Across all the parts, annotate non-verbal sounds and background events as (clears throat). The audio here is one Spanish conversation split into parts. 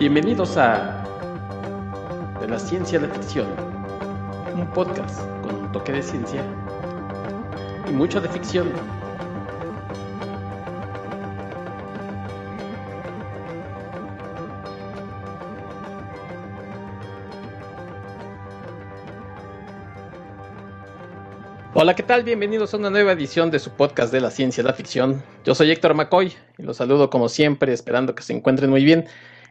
Bienvenidos a De la Ciencia a la Ficción, un podcast con un toque de ciencia y mucho de ficción. Hola, ¿qué tal? Bienvenidos a una nueva edición de su podcast de la ciencia y la ficción. Yo soy Héctor McCoy y los saludo como siempre, esperando que se encuentren muy bien.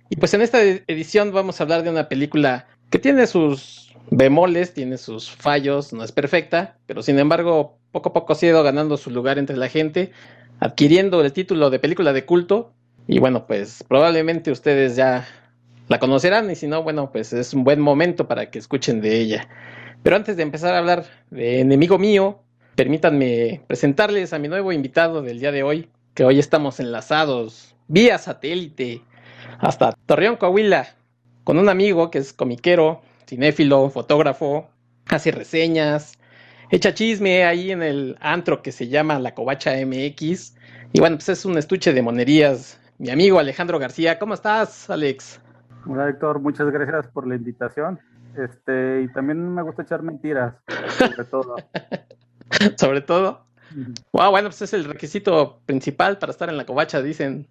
Y pues en esta edición vamos a hablar de una película que tiene sus bemoles, tiene sus fallos, no es perfecta, pero sin embargo poco a poco ha ido ganando su lugar entre la gente, adquiriendo el título de película de culto. Y bueno, pues probablemente ustedes ya la conocerán y si no, bueno, pues es un buen momento para que escuchen de ella. Pero antes de empezar a hablar de enemigo mío, permítanme presentarles a mi nuevo invitado del día de hoy, que hoy estamos enlazados vía satélite hasta Torreón, Coahuila, con un amigo que es comiquero, cinéfilo, fotógrafo, hace reseñas, echa chisme ahí en el antro que se llama La Covacha MX. Y bueno, pues es un estuche de monerías. Mi amigo Alejandro García, ¿cómo estás, Alex? Hola, Héctor, muchas gracias por la invitación. Este, y también me gusta echar mentiras, sobre todo. (laughs) sobre todo. Wow, bueno, pues es el requisito principal para estar en la covacha, dicen.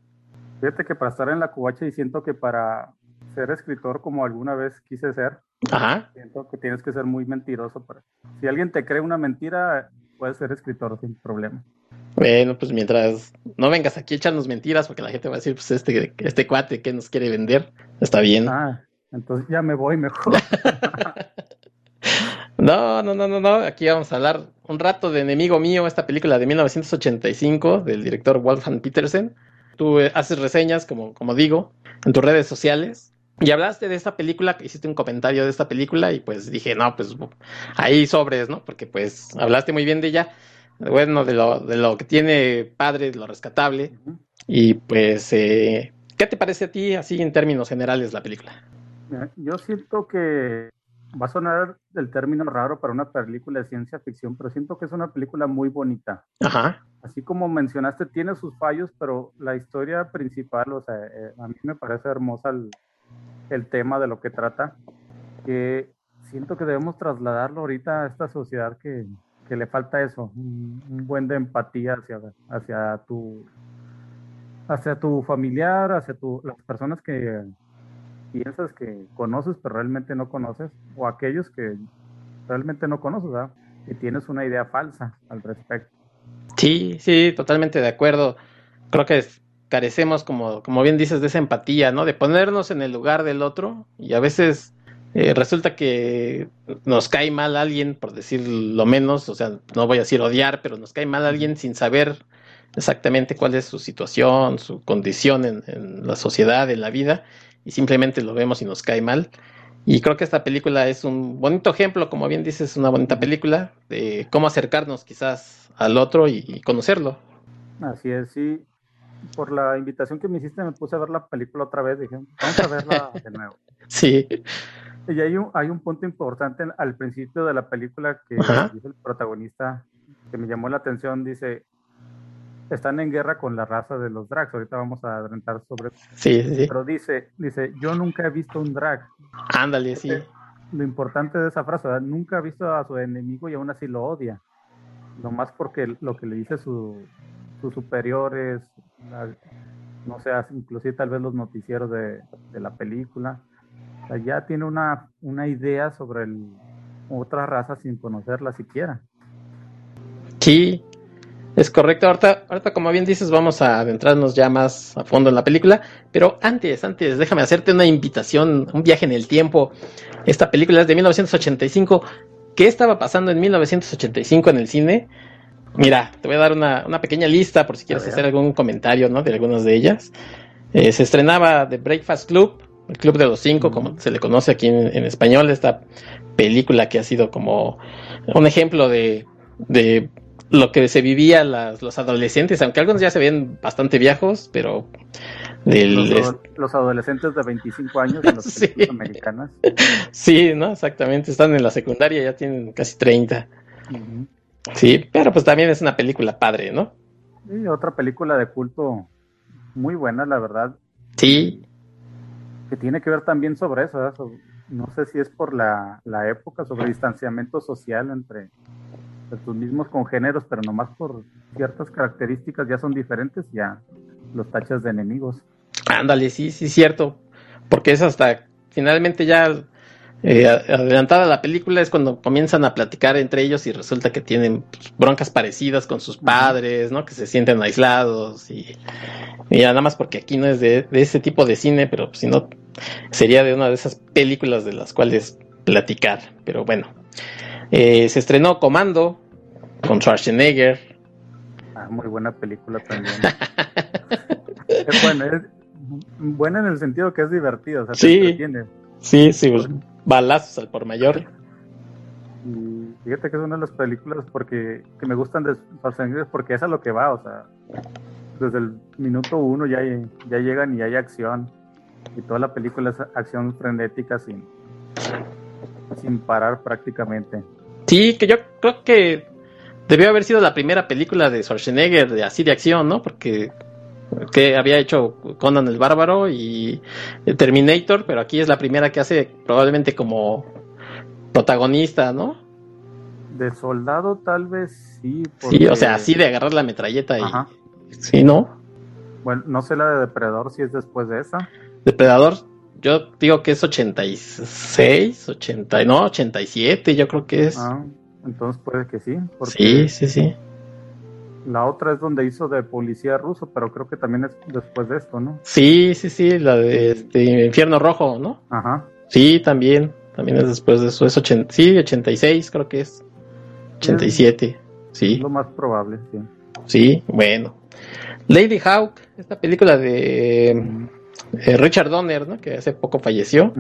Fíjate que para estar en la covacha y siento que para ser escritor como alguna vez quise ser, Ajá. siento que tienes que ser muy mentiroso. Para... Si alguien te cree una mentira, puedes ser escritor sin problema. Bueno, pues mientras no vengas aquí a echarnos mentiras, porque la gente va a decir, pues este, este cuate que nos quiere vender, está bien. Ah, entonces ya me voy mejor. (laughs) no, no, no, no, no. Aquí vamos a hablar un rato de Enemigo Mío, esta película de 1985 del director Wolfgang Petersen. Tú eh, haces reseñas, como, como digo, en tus redes sociales. Y hablaste de esta película, hiciste un comentario de esta película y pues dije, no, pues ahí sobres, ¿no? Porque pues hablaste muy bien de ella, bueno, de lo, de lo que tiene padre, de lo rescatable. Y pues, eh, ¿qué te parece a ti así en términos generales la película? Yo siento que va a sonar el término raro para una película de ciencia ficción, pero siento que es una película muy bonita. Ajá. Así como mencionaste, tiene sus fallos, pero la historia principal, o sea, eh, a mí me parece hermosa el, el, tema de lo que trata, que siento que debemos trasladarlo ahorita a esta sociedad que, que le falta eso, un, un, buen de empatía hacia, hacia tu hacia tu familiar, hacia tu, las personas que piensas que conoces pero realmente no conoces, o aquellos que realmente no conoces, ¿verdad? que tienes una idea falsa al respecto. Sí, sí, totalmente de acuerdo. Creo que carecemos, como, como bien dices, de esa empatía, ¿no? De ponernos en el lugar del otro y a veces eh, resulta que nos cae mal alguien, por decir lo menos, o sea, no voy a decir odiar, pero nos cae mal alguien sin saber exactamente cuál es su situación, su condición en, en la sociedad, en la vida, y simplemente lo vemos y nos cae mal. Y creo que esta película es un bonito ejemplo, como bien dices, una bonita película de cómo acercarnos quizás al otro y, y, conocerlo. Así es, sí. Por la invitación que me hiciste me puse a ver la película otra vez, dije, vamos a verla de nuevo. (laughs) Sí. Y hay un, hay un punto importante al principio de la película que dice el protagonista, que me llamó la atención, dice, están en guerra con la raza de los drags. Ahorita vamos a adelantar sobre sí, sí. Pero dice, dice, yo nunca he visto un drag. Ándale, sí. Lo importante de esa frase, ¿verdad? nunca ha visto a su enemigo y aún así lo odia. Nomás porque lo que le dice su, sus superiores, la, no sé, inclusive tal vez los noticieros de, de la película, o sea, ya tiene una, una idea sobre el, otra raza sin conocerla siquiera. Sí, es correcto, ahorita, ahorita como bien dices vamos a adentrarnos ya más a fondo en la película, pero antes, antes déjame hacerte una invitación, un viaje en el tiempo. Esta película es de 1985. ¿Qué estaba pasando en 1985 en el cine? Mira, te voy a dar una, una pequeña lista por si quieres hacer algún comentario ¿no? de algunas de ellas. Eh, se estrenaba The Breakfast Club, el Club de los Cinco, como se le conoce aquí en, en español, esta película que ha sido como un ejemplo de, de lo que se vivía las, los adolescentes, aunque algunos ya se ven bastante viejos, pero del, los, los, adolescentes de 25 años en las (laughs) sí. americanas. Sí, ¿no? Exactamente, están en la secundaria, ya tienen casi 30. Uh -huh. Sí, pero pues también es una película padre, ¿no? Sí, otra película de culto muy buena, la verdad. Sí. que tiene que ver también sobre eso, no sé si es por la, la época, sobre distanciamiento social entre, tus mismos congéneros, pero nomás por ciertas características ya son diferentes, ya los tachas de enemigos. Ándale, sí, sí, cierto, porque es hasta finalmente ya eh, adelantada la película es cuando comienzan a platicar entre ellos y resulta que tienen pues, broncas parecidas con sus padres, ¿no? Que se sienten aislados y, y nada más porque aquí no es de, ese tipo de cine, pero si no sería de una de esas películas de las cuales platicar. Pero bueno, eh, se estrenó Comando con Schwarzenegger. Ah, muy buena película también. es buena, es buena en el sentido que es divertida, o sea, sí, sí, sí, balazos al por mayor. Y fíjate que es una de las películas porque que me gustan de Schwarzenegger porque es a lo que va, o sea, desde el minuto uno ya, ya llegan y hay acción. Y toda la película es acción frenética sin, sin parar prácticamente. Sí, que yo creo que debió haber sido la primera película de Schwarzenegger de así de acción, ¿no? Porque que había hecho Conan el Bárbaro y Terminator, pero aquí es la primera que hace probablemente como protagonista, ¿no? De soldado tal vez sí. Sí, o sea, así de agarrar la metralleta y... Sí, ¿no? Bueno, no sé la de Depredador si es después de esa. Depredador, yo digo que es 86, 80, no, 87, yo creo que es. Ah, entonces puede que sí. Sí, sí, sí. La otra es donde hizo de policía ruso, pero creo que también es después de esto, ¿no? Sí, sí, sí, la de este Infierno Rojo, ¿no? Ajá. Sí, también, también es después de eso, es 80, sí, 86 creo que es. 87, sí. lo más probable, sí. Sí, bueno. Lady Hawk, esta película de eh, Richard Donner, ¿no? que hace poco falleció.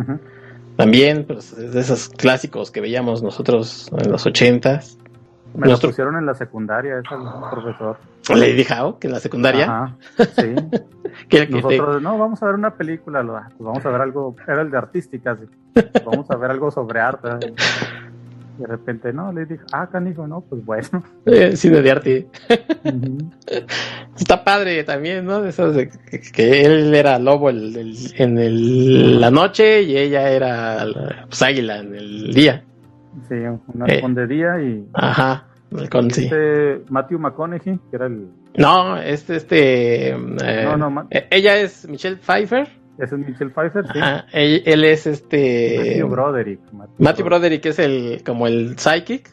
También, pues, es de esos clásicos que veíamos nosotros en los ochentas. Me lo pusieron en la secundaria, es el profesor. Lady Hawk en la secundaria. Ajá, (laughs) sí. Nosotros, no, vamos a ver una película, pues vamos a ver algo, era el de artísticas, vamos a ver algo sobre arte. De repente, no, le dije, ah, canijo, no, pues bueno. (laughs) Eh, cine de arte. Está padre también, ¿no? Eso de que, él era lobo en el, la noche y ella era pues, águila en el día. Sí, una eh, de día y. Ajá, con, este Matthew McConaughey, que era el. No, este, este. Eh, no, no, eh, ella es Michelle Pfeiffer. Es Michelle Pfeiffer, sí. él, es este. Matthew Broderick. Matthew, Broderick es el como el psychic,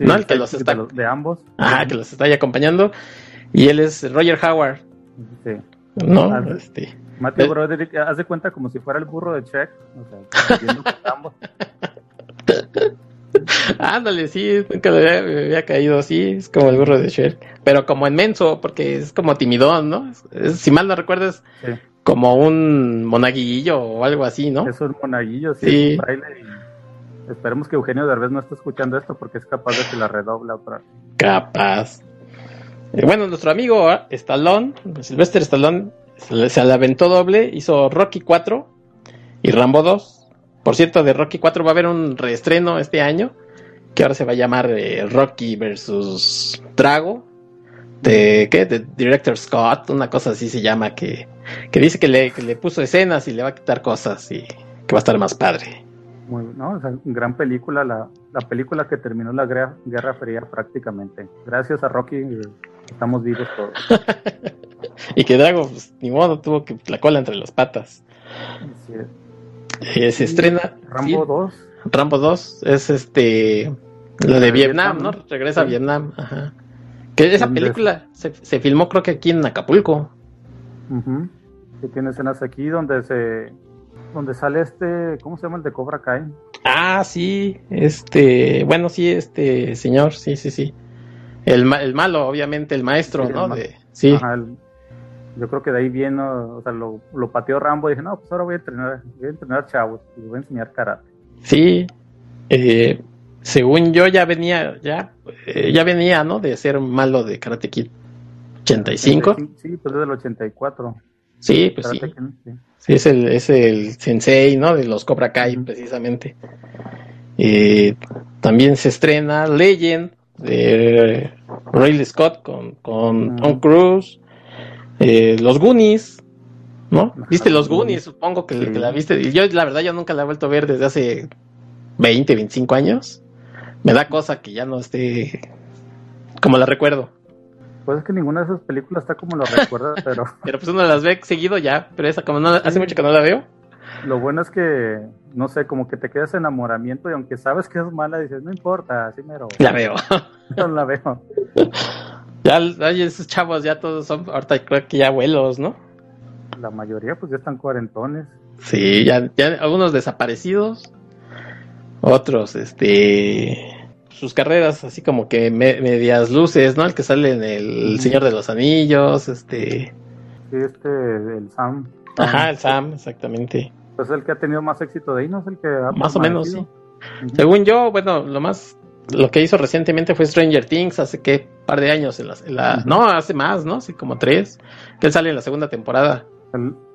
¿no? El que los está. De, ambos. Ajá, que los está ahí acompañando. Y él es Roger Howard. Sí. No, este. Matthew Broderick, haz de cuenta como si fuera el burro de Check. O sea, ambos. (laughs) Ándale, sí, nunca me había, caído así, es como el burro de Shrek, pero como inmenso, porque es como timidón, ¿no? si mal no recuerdas, como un monaguillo o algo así, ¿no? Es un monaguillo, sí. esperemos que Eugenio Derbez no esté escuchando esto porque es capaz de que la redobla otra. Capaz. Eh, bueno, nuestro amigo ah, Stallone, Sylvester Stallone, se, la aventó doble, hizo Rocky 4 y Rambo 2 por cierto, de Rocky 4 va a haber un reestreno este año, que ahora se va a llamar eh, Rocky versus Drago, de, ¿qué? De Director Scott, una cosa así se llama, que, dice que le, puso escenas y le va a quitar cosas y que va a estar más padre. Muy, no, gran película, la, película que terminó la guerra, guerra Fría prácticamente. Gracias a Rocky eh, estamos vivos todos. (laughs) y que Drago, pues, ni modo, tuvo que la cola entre las patas. Sí, eh, se estrena. Rambo 2. Rambo 2 es este. La de Vietnam, ¿no? Regresa a Vietnam. Ajá. Que esa película se, se, filmó, creo que aquí en Acapulco. Que tiene escenas aquí donde se. Donde sale este. ¿Cómo se llama el de Cobra Kai? Ah, sí. Este. Bueno, sí, este señor. Sí, sí, sí. El, el malo, obviamente, el maestro, ¿no? de, sí. Ajá, el, yo creo que de ahí viene, o sea, lo, lo pateó Rambo y dije, no, pues ahora voy a entrenar, voy a entrenar chavos, les voy a enseñar karate. Sí, eh, según yo ya venía, ya, eh, ya venía, ¿no? De ser malo de Karate Kid. 85. Sí, pues desde el 84. Sí, pues sí. sí. es el, es el sensei, ¿no? De los Cobra Kai, precisamente. Eh, también se estrena Legend de Riley Scott con, con Tom Cruise. Eh, los Goonies, ¿No? ¿Viste los Goonies? Supongo que, la viste. Yo, la verdad, yo nunca la he vuelto a ver desde hace 20, 25 años. Me da cosa que ya no esté como la recuerdo. Pues es que ninguna de esas películas está como la recuerda, (laughs) pero... pero pues uno las ve seguido ya, pero esa como no, hace mucho que no la veo. Lo bueno es que, no sé, como que te quedas enamoramiento y aunque sabes que es mala, dices, no importa, así mero. La veo. (laughs) no la veo. Ya, esos chavos ya todos son, ahorita creo que ya abuelos, ¿no? La mayoría pues ya están cuarentones. Sí, ya, ya algunos desaparecidos, otros, este, sus carreras así como que medias luces, ¿no? El que sale en El Señor de los Anillos, este... Sí, este, el Sam. Ajá, el Sam, exactamente. Pues el que ha tenido más éxito de ahí, ¿no? Es el que ha Más o menos, sí. Según yo, bueno, lo más lo que hizo recientemente fue Stranger Things, hace que par de años, en la, no, hace más, ¿no? Así como tres, que él sale en la segunda temporada.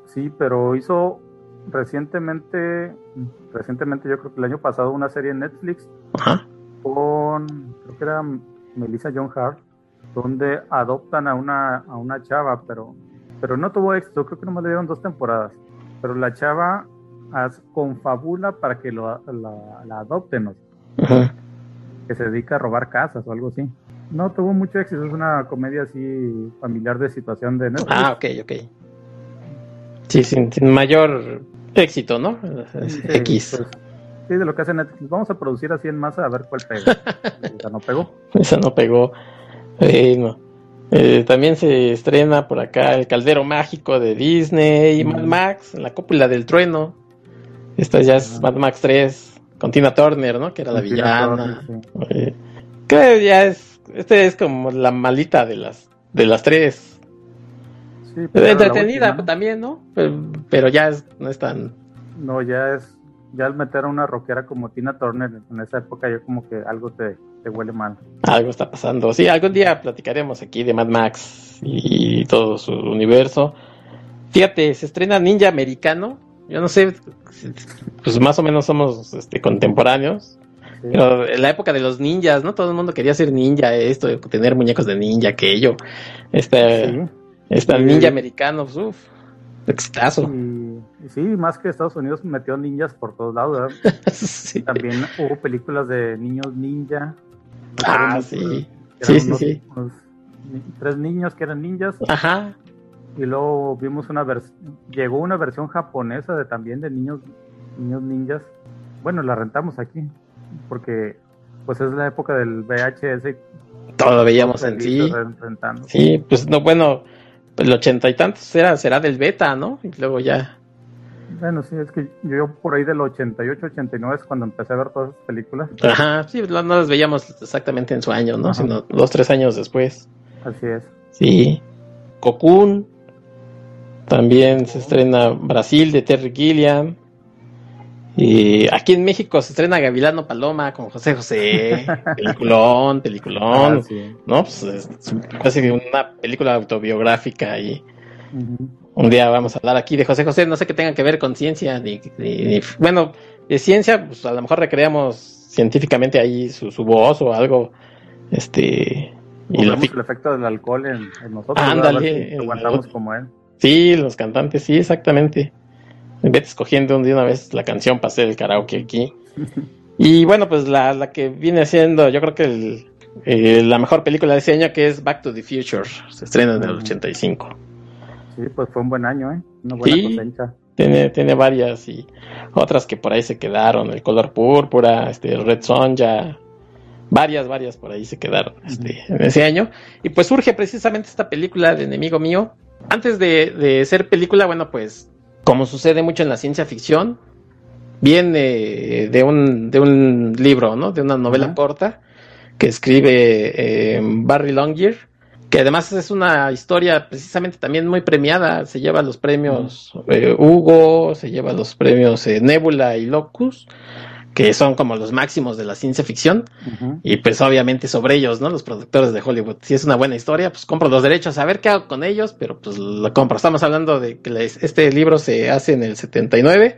sí, pero hizo recientemente, recientemente yo creo que el año pasado una serie en Netflix con, creo que era Melissa John Hart, donde adoptan a una, a una chava, pero, pero no tuvo éxito, creo que nomás le dieron dos temporadas, pero la chava confabula para que lo, la, adopten. Ajá que se dedica a robar casas o algo así. No tuvo mucho éxito, es una comedia así familiar de situación de Netflix. Ah, ok, ok. Sí, sin, mayor éxito, ¿no? X. Pues, sí, de lo que hace Netflix. Vamos a producir así en masa a ver cuál pega. (laughs) Esa no pegó. Esa no pegó. Bueno. Eh, también se estrena por acá El Caldero Mágico de Disney, y Mad Max, La Cópula del Trueno. Esta ya es Mad Max 3. Con Tina Turner, ¿no? Que era la villana. que ya es. Este es como la malita de las de las tres. Sí, pero entretenida también, ¿no? Pero, ya es, no es tan. No, ya es. Ya al meter a una rockera como Tina Turner en esa época, yo como que algo te, te huele mal. Algo está pasando. Sí, algún día platicaremos aquí de Mad Max y todo su universo. Fíjate, se estrena Ninja Americano yo no sé, pues más o menos somos este, contemporáneos. Pero en la época de los ninjas, ¿no? Todo el mundo quería ser ninja, esto, tener muñecos de ninja, aquello. Este, este ninja americano, pues, uff, exitazo. Sí, más que Estados Unidos metió ninjas por todos lados, (laughs) También hubo películas de niños ninja. Ah, sí. Sí, sí, sí. tres niños que eran ninjas. Ajá y luego vimos una versión, llegó una versión japonesa de también de niños, niños ninjas. Bueno, la rentamos aquí, porque pues es la época del VHS. Todo lo veíamos en sí. Sí, pues no, bueno, el ochenta y tantos será, será del beta, ¿no? Y luego ya. Bueno, sí, es que yo por ahí del 88, 89 es cuando empecé a ver todas esas películas. Ajá, sí, no las veíamos exactamente en su año, ¿no? Sino dos, tres años después. Así es. Sí. Cocoon, también se estrena Brasil de Terry Gilliam. Y aquí en México se estrena Gavilano Paloma con José José. (laughs) Peliculón, peliculón. Ah, ¿No? Pues es casi una película autobiográfica y un día vamos a hablar aquí de José José. No sé qué tenga que ver con ciencia, ni, bueno, de ciencia, pues a lo mejor recreamos científicamente ahí su, voz o algo. Este. Y el efecto del alcohol en, nosotros. Ándale. aguantamos como él. Sí, los cantantes, sí, exactamente. Vete escogiendo de una vez la canción para hacer el karaoke aquí. (laughs) Y bueno, pues la, la que viene siendo, yo creo que el, eh, la mejor película de ese año que es Back to the Future. Se estrena en el 85. Sí, pues fue un buen año, ¿eh? Una buena sí, Tiene, tiene varias y otras que por ahí se quedaron. El color púrpura, este, el Red ya Varias, varias por ahí se quedaron este, en ese año. Y pues surge precisamente esta película de Enemigo Mío, antes de, ser película, bueno, pues como sucede mucho en la ciencia ficción, viene de un, de un libro, ¿no? De una novela corta que escribe eh, Barry Longyear, que además es una historia precisamente también muy premiada, se lleva los premios eh, Hugo, se lleva los premios eh, Nebula y Locus, que son como los máximos de la ciencia ficción, y pues obviamente sobre ellos, ¿no? Los productores de Hollywood. Si es una buena historia, pues compro los derechos, a ver qué hago con ellos, pero pues lo compro. Estamos hablando de que este libro se hace en el 79,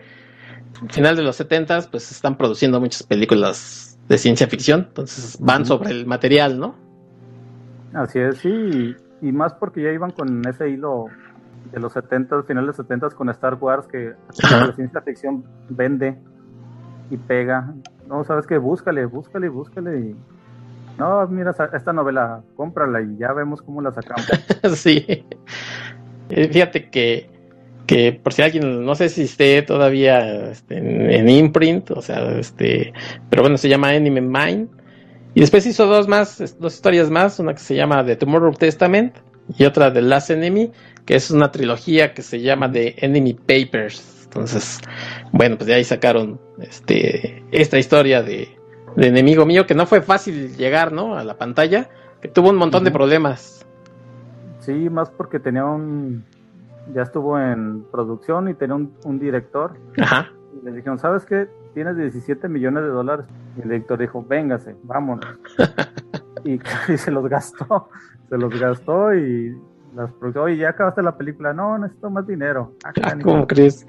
final de los 70, pues están produciendo muchas películas de ciencia ficción, entonces van sobre el material, ¿no? Así es, sí, y, más porque ya iban con ese hilo de los 70, finales 70 con Star Wars, que la ciencia ficción vende y pega. No, sabes que búscale, búscale, búscale y no, mira esta novela, cómprala y ya vemos cómo la sacamos. (laughs) sí. Eh, fíjate que, que por si alguien, no sé si esté todavía este, en, imprint, o sea, este, pero bueno, se llama Enemy Mine. Y después hizo dos más, dos historias más, una que se llama The Tomorrow Testament y otra de Last Enemy, que es una trilogía que se llama The Enemy Papers. Entonces, bueno, pues de ahí sacaron este, esta historia de, de enemigo mío, que no fue fácil llegar, ¿no? A la pantalla, que tuvo un montón de problemas. Sí, más porque tenía un, ya estuvo en producción y tenía un, director. Ajá. Y le dijeron, ¿sabes qué? Tienes 17 millones de dólares. Y el director dijo, véngase, vámonos. (laughs) (laughs) y, se los gastó, se los gastó y las oye, ya acabaste la película. No, necesito más dinero. Ah, ¿Cómo crees?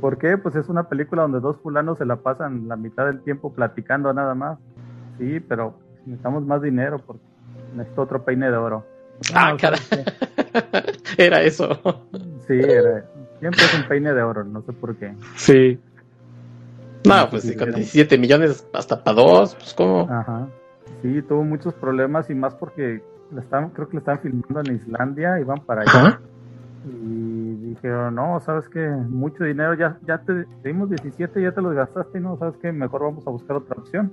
¿Por qué? Pues es una película donde dos fulanos se la pasan la mitad del tiempo platicando nada más. Sí, pero necesitamos más dinero porque necesito otro peine de oro. Ah, caray. (laughs) era eso. Sí, era. Siempre es un peine de oro, no sé por qué. Sí. No, pues con 17 millones hasta para dos, pues cómo. Ajá. Sí, tuvo muchos problemas y más porque la estaban, creo que la estaban filmando en Islandia y van para allá. Y dijeron, no, sabes que mucho dinero, ya, ya te dimos 17, ya te los gastaste, y no, sabes que mejor vamos a buscar otra opción.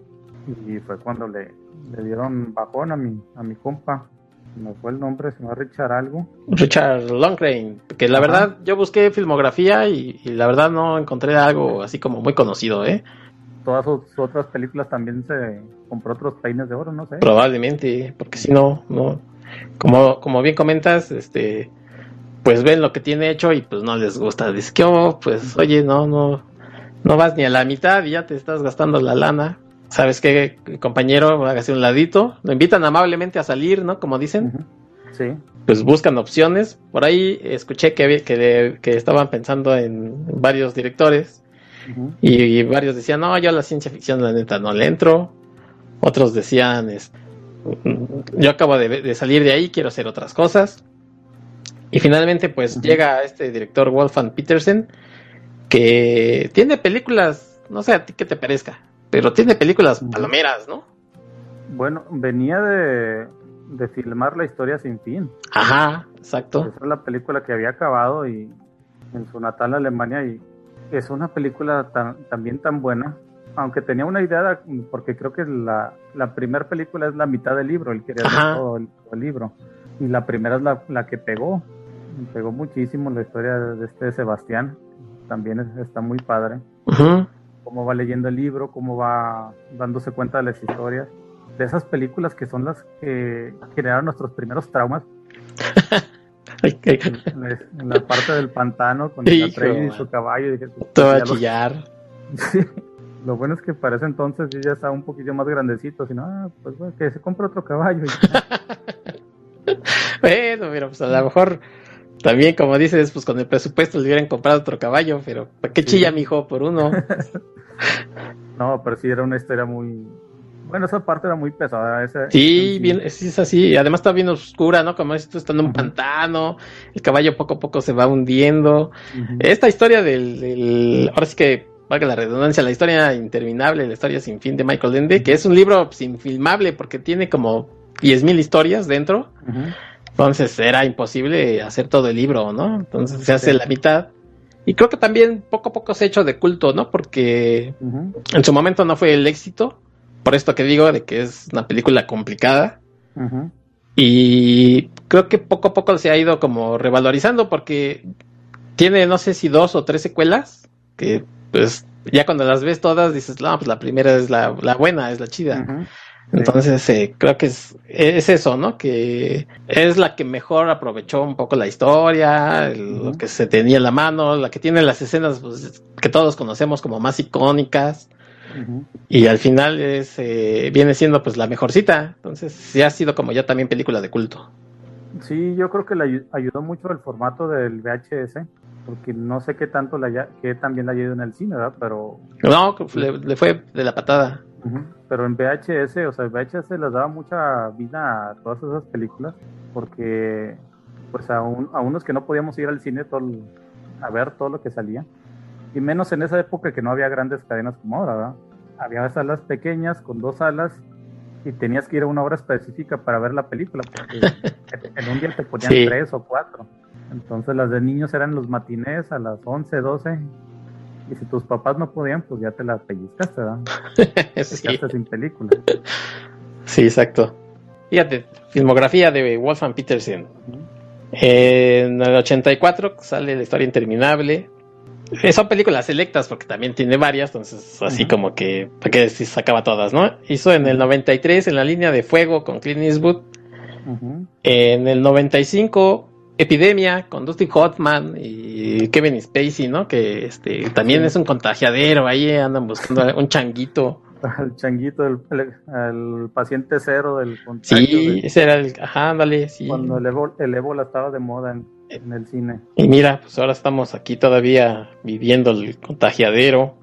Y fue cuando le, le dieron bajón a mi, a mi compa. Me fue el nombre, llama Richard algo. Richard Longcrane, que la verdad yo busqué filmografía y, la verdad no encontré algo así como muy conocido, ¿eh? Todas sus otras películas también se compró otros peines de oro, no sé. Probablemente, porque si no, no. Como, como bien comentas, este, pues ven lo que tiene hecho y pues no les gusta. Dice que, oh, pues oye, no, no, no vas ni a la mitad y ya te estás gastando la lana. ¿Sabes qué, compañero? Hágase un ladito. Lo invitan amablemente a salir, ¿no? Como dicen. Sí. Pues buscan opciones. Por ahí escuché que, que, que estaban pensando en varios directores. y, varios decían, no, yo a la ciencia ficción la neta no le entro. Otros decían, es, yo acabo de, de salir de ahí, quiero hacer otras cosas. Y finalmente, pues llega este director Wolfgang Petersen, que tiene películas, no sé a ti qué te parezca, pero tiene películas palomeras, ¿no? Bueno, venía de, de filmar La historia sin fin. Ajá, exacto. Esa es la película que había acabado y en su natal Alemania y es una película también tan buena, aunque tenía una idea, porque creo que la, la primera película es la mitad del libro, él quería hacer todo el, libro, y la primera es la, la que pegó, pegó muchísimo la historia de este Sebastián. También está muy padre. Cómo va leyendo el libro, cómo va dándose cuenta de las historias. De esas películas que son las que generaron nuestros primeros traumas. (laughs) en, la parte del pantano con el y su caballo. Dije, pues, Todo a chillar. (laughs) Lo bueno es que para ese entonces yo ya estaba un poquito más grandecito, sino, ah, pues bueno, que se compre otro caballo. (laughs) bueno, mira, pues a lo mejor también, como dices, pues con el presupuesto le hubieran comprado otro caballo, pero ¿para qué chilla, mi mijo, por uno? (laughs) no, pero sí era una historia muy. Bueno, esa parte era muy pesada. sí, bien, es así. Además está bien oscura, ¿no? Como esto está en un pantano, el caballo poco a poco se va hundiendo. Esta historia del, ahora sí que valga la redundancia, la historia interminable, la historia sin fin de Michael Ende, que es un libro sin filmable porque tiene como 10.000 historias dentro. Entonces era imposible hacer todo el libro, ¿no? Entonces se hace la mitad. Y creo que también poco a poco se ha hecho de culto, ¿no? Porque en su momento no fue el éxito. Por esto que digo, de que es una película complicada. Y creo que poco a poco se ha ido como revalorizando porque tiene no sé si dos o tres secuelas que pues ya cuando las ves todas dices, no, pues la primera es la, la buena, es la chida. Entonces, eh, creo que es, es eso, ¿no? Que es la que mejor aprovechó un poco la historia, lo que se tenía en la mano, la que tiene las escenas pues, que todos conocemos como más icónicas. Y al final es, eh, viene siendo pues la mejorcita. Entonces, sí ha sido como ya también película de culto. Sí, yo creo que le ayudó mucho el formato del VHS, porque no sé qué tanto la que también la ayudó en el cine, ¿verdad? Pero... No, le fue de la patada. Pero en VHS, o sea, VHS les daba mucha vida a todas esas películas porque pues a, a unos que no podíamos ir al cine todo a ver todo lo que salía. Y menos en esa época que no había grandes cadenas como ahora, ¿verdad? Había salas pequeñas con dos salas y tenías que ir a una hora específica para ver la película, porque (laughs) en un día te ponían tres o cuatro. Entonces las de niños eran los matinés a las 11, 12. Y si tus papás no podían, pues ya te la pellizcaste, ¿verdad? (laughs) sí. Te sin película. Sí, exacto. Fíjate, filmografía de Wolfgang Petersen. En el 84 sale La historia interminable. Eh, son películas selectas porque también tiene varias, entonces así como que, para que se sacaba todas, ¿no? Hizo en el 93 en la línea de fuego con Clint Eastwood. En el 95 Epidemia con Dustin Hoffman y Kevin Spacey, ¿no? Que este también es un contagiadero, ahí andan buscando un changuito. (laughs) El changuito, el, paciente cero del contagio. Sí, ese era el, ajá, ándale, sí. Cuando el, ébola, estaba de moda en, el cine. Y mira, pues ahora estamos aquí todavía viviendo el contagiadero.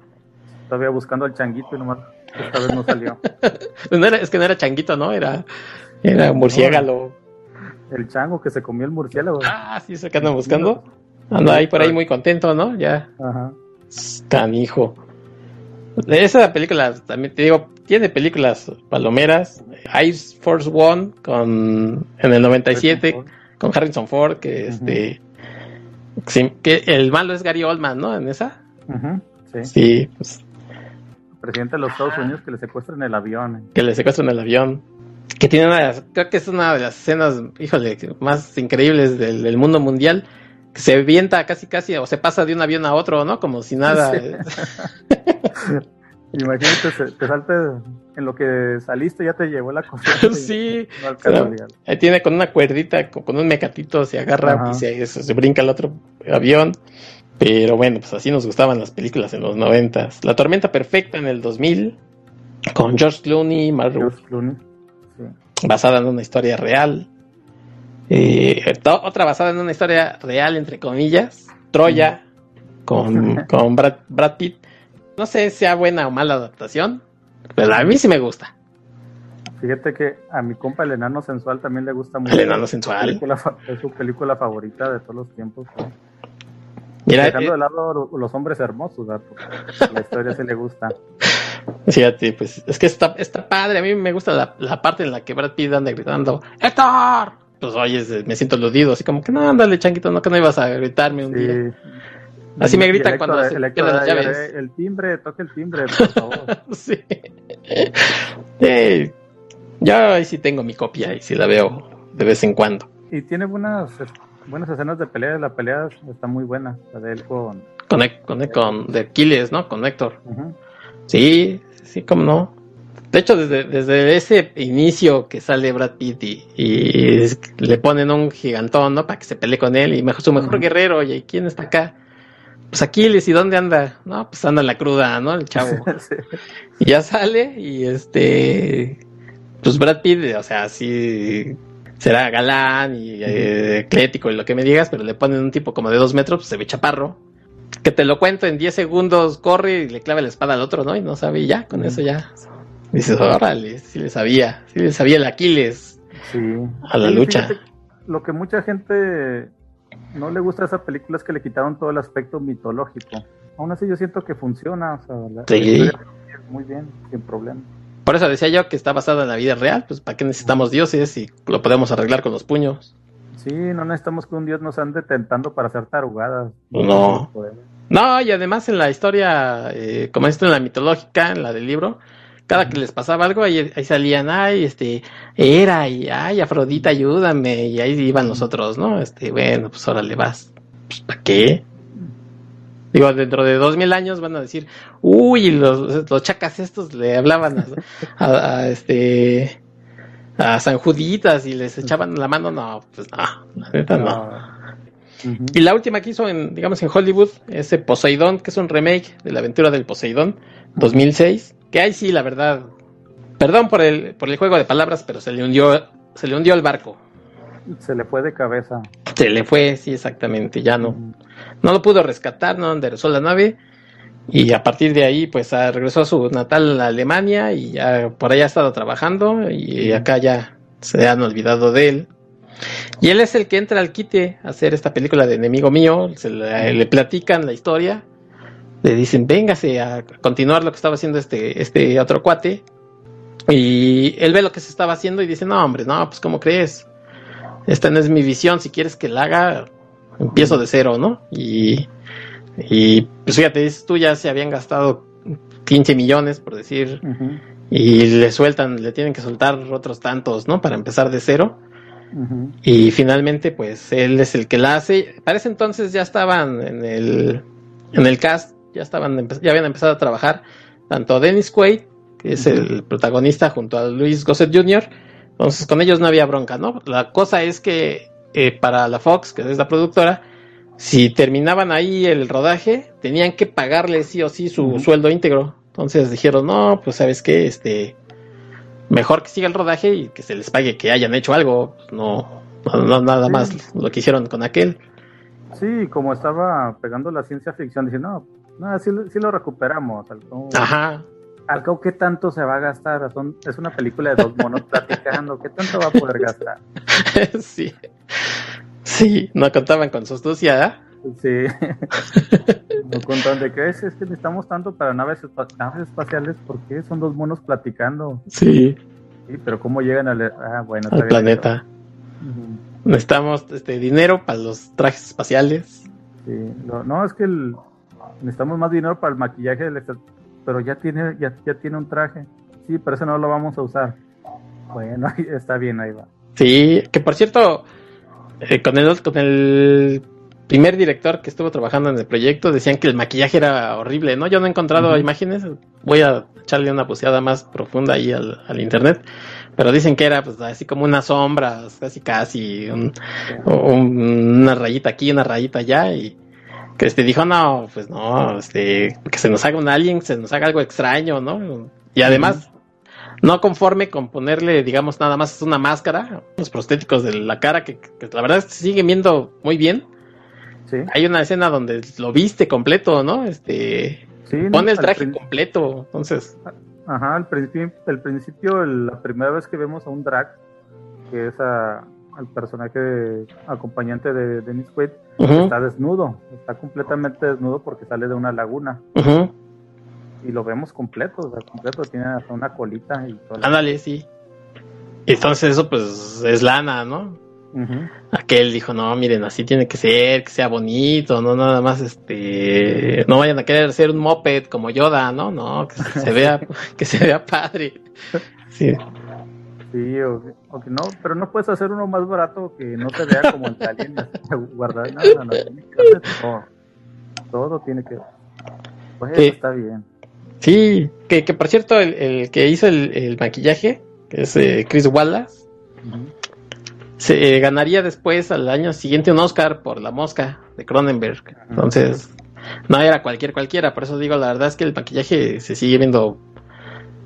Todavía buscando al changuito y nomás esta vez no salió. (laughs) es que no era changuito, ¿no? Era, era murciélago. El chango que se comió el murciélago. Ah, sí, se que andan buscando. Anda ahí por ahí muy contento, ¿no? Ya. Ajá. Canijo. Esa película, también te digo, tiene películas palomeras. Ice Force One con en el 97 con Harrison Ford, que este que el malo es Gary Oldman, ¿no? En esa. sí. Sí, pues. Presidente de los Estados Unidos que le secuestran el avión. Que le secuestran el avión que tiene una, creo que es una de las escenas, híjole, más increíbles del, mundo mundial, que se vienta casi casi o se pasa de un avión a otro, ¿no? Como si nada. (laughs) Imagínate, te salte en lo que saliste, ya te llevó la cosa. sí. ahí tiene con una cuerdita, con, un mecatito, se agarra y se, se, brinca al otro avión. Pero bueno, pues así nos gustaban las películas en los noventas. La Tormenta Perfecta en el 2000, con George Clooney, George Clooney basada en una historia real. Eh, otra basada en una historia real, entre comillas, Troya, con, (laughs) con Brad, Pitt. No sé si sea buena o mala adaptación, pero a mí sí me gusta. Fíjate que a mi compa el enano sensual también le gusta mucho. El enano sensual. es su película favorita de todos los tiempos. Dejando eh, de lado los hombres hermosos, la historia se le gusta. Fíjate, pues es que está, está padre. A mí me gusta la, parte en la que Brad Pitt anda gritando: ¡Héctor! Pues oye, me siento aludido, así como que no, ándale, chanquito, no que no ibas a gritarme un día. Así me gritan cuando se el las llaves. El timbre, toque el timbre, por (laughs) favor. sí. yo ahí sí tengo mi copia y sí la veo de vez en cuando. Y tiene buenas buenas escenas de pelea. La pelea está muy buena, la de él con. Con, con, con de Aquiles, ¿no? Con Héctor. Sí, sí, como no. De hecho, desde, desde ese inicio que sale Brad Pitt y, le ponen un gigantón, ¿no? Para que se pelee con él y mejor, su mejor guerrero, oye, ¿quién está acá? Pues Aquiles, ¿y dónde anda? No, pues anda en la cruda, ¿no? El chavo. (laughs) Y ya sale y este, pues Brad Pitt, o sea, sí será galán y eh, eclético y lo que me digas, pero le ponen un tipo como de dos metros, pues se ve chaparro que te lo cuento en 10 segundos, corre y le clava la espada al otro, ¿no? Y no sabe, ya, con eso ya. Dices, órale, sí le sabía, sí le sabía el Aquiles. Sí. A la lucha. lo que mucha gente no le gusta a esa película es que le quitaron todo el aspecto mitológico. Aún así yo siento que funciona, o sea, la, sí. muy bien, sin problema. Por eso decía yo que está basada en la vida real, pues ¿para qué necesitamos dioses y lo podemos arreglar con los puños? Sí, no necesitamos que un dios nos ande tentando para hacer tarugadas. No. No, y además en la historia, eh, como esto en la mitológica, en la del libro, cada que les pasaba algo, ahí, salían, ay, este, era, y ay, Afrodita, ayúdame, y ahí iban los otros, ¿no? Este, bueno, pues ahora le vas. Pues, ¿Para qué? Digo, dentro de dos mil años van a decir, uy, los, los chacas estos le hablaban a este (laughs) a San Juditas y les echaban la mano, no, pues no, la neta no. Y la última que hizo en, digamos, en Hollywood, ese Poseidón, que es un remake de la aventura del Poseidón, 2006, que ahí sí, la verdad, perdón por el, por el juego de palabras, pero se le hundió, se le hundió el barco. Se le fue de cabeza. Se le fue, sí, exactamente, ya no. No lo pudo rescatar, no enderezó la nave y a partir de ahí, pues regresó a su natal Alemania y ya por allá ha estado trabajando y acá ya se han olvidado de él. Y él es el que entra al quite a hacer esta película de enemigo mío. Se le, le platican la historia. Le dicen, véngase a continuar lo que estaba haciendo este, este otro cuate. Y él ve lo que se estaba haciendo y dice, no, hombre, no, pues ¿cómo crees? Esta no es mi visión. Si quieres que la haga, empiezo de cero, ¿no? Y, y pues fíjate, dices tú ya se habían gastado 15 millones, por decir, y le sueltan, le tienen que soltar otros tantos, ¿no? Para empezar de cero. Y finalmente, pues él es el que la hace. Para ese entonces ya estaban en el, en el cast, ya estaban, ya habían empezado a trabajar tanto Dennis Quaid, que es el protagonista, junto a Luis Gossett Jr. Entonces con ellos no había bronca, ¿no? La cosa es que eh, para la Fox, que es la productora, si terminaban ahí el rodaje, tenían que pagarle sí o sí su sueldo íntegro. Entonces dijeron, no, pues sabes qué, este, mejor que siga el rodaje y que se les pague que hayan hecho algo, no, no, no nada Sí. más lo que hicieron con aquel. Sí, como estaba pegando la ciencia ficción, dice, no, no sí, lo- sí lo recuperamos. Al cabo, Ajá, al cabo, ¿qué tanto se va a gastar? Son- es una película de dos monos platicando, ¿qué tanto va a poder gastar? (laughs) sí, sí, no contaban con su astucia, ¿eh? Sí. (laughs) no contaban de qué es, es que necesitamos tanto para naves, naves espaciales, ¿por qué? Son dos monos platicando. Sí, Sí, pero ¿cómo llegan al, ah, bueno, al planeta. Necesitamos este dinero para los trajes espaciales. Sí, no, no, es que el- necesitamos más dinero para el maquillaje del pero ya tiene, ya, ya tiene un traje. Sí, pero ese no lo vamos a usar. Bueno, (laughs) ahí está bien, ahí va. Sí, que por cierto, eh, con el con el primer director que estuvo trabajando en el proyecto decían que el maquillaje era horrible, ¿no? Yo no he encontrado imágenes, voy a echarle una buceada más profunda ahí al, al internet, pero dicen que era pues así como unas sombras, casi casi, un- un- una rayita aquí, una rayita allá y que este dijo, no, pues no, este, que se nos haga un alien, se nos haga algo extraño, ¿no? Y además, no conforme con ponerle, digamos, nada más una máscara, los prostéticos de la cara, que, que la verdad se siguen viendo muy bien. Sí, Hay una escena donde lo viste completo, ¿no? Este, sí. ¿no? pone el traje completo, entonces, Ajá, al principio, al principio, el- la primera vez que vemos a un drag, que es a- al personaje acompañante de Dennis Quaid, está desnudo, está completamente desnudo porque sale de una laguna y lo vemos completo, o sea, completo, tiene hasta una colita y todo. ándale, sí. Entonces eso pues es lana, ¿no? Ujú. Aquel dijo, no, miren, así tiene que ser, que sea bonito, no nada más, este, no vayan a querer ser un moped como Yoda, ¿no? No, que se vea, (laughs) que se vea padre. Sí, Sí, o, o que no, pero no puedes hacer uno más barato que no te vea como el alien (laughs) guardar nada, no, no, hacer todo, todo tiene que pues Sí. está bien. Sí, que, que por cierto, el, el que hizo el, el maquillaje, que es eh, Chris Wallace, se eh, ganaría después al año siguiente un Oscar por La Mosca de Cronenberg. Entonces, no era cualquier cualquiera, por eso digo, la verdad es que el maquillaje se sigue viendo.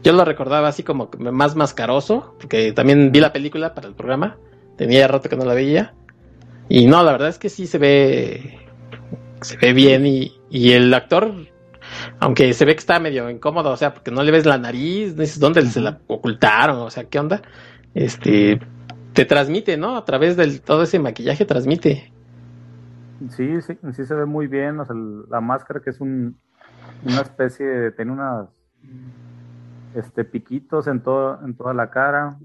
Yo lo recordaba así como más mascaroso, porque también vi la película para el programa, tenía rato que no la veía. Y no, la verdad es que sí se ve se ve bien y, y el actor aunque se ve que está medio incómodo, o sea, porque no le ves la nariz, no dices dónde se la ocultaron, o sea, qué onda. Este te transmite, ¿no? A través del todo ese maquillaje transmite. Sí, sí, sí se ve muy bien, o sea, la máscara que es un, una especie de, tiene unas este piquitos en todo, en toda la cara,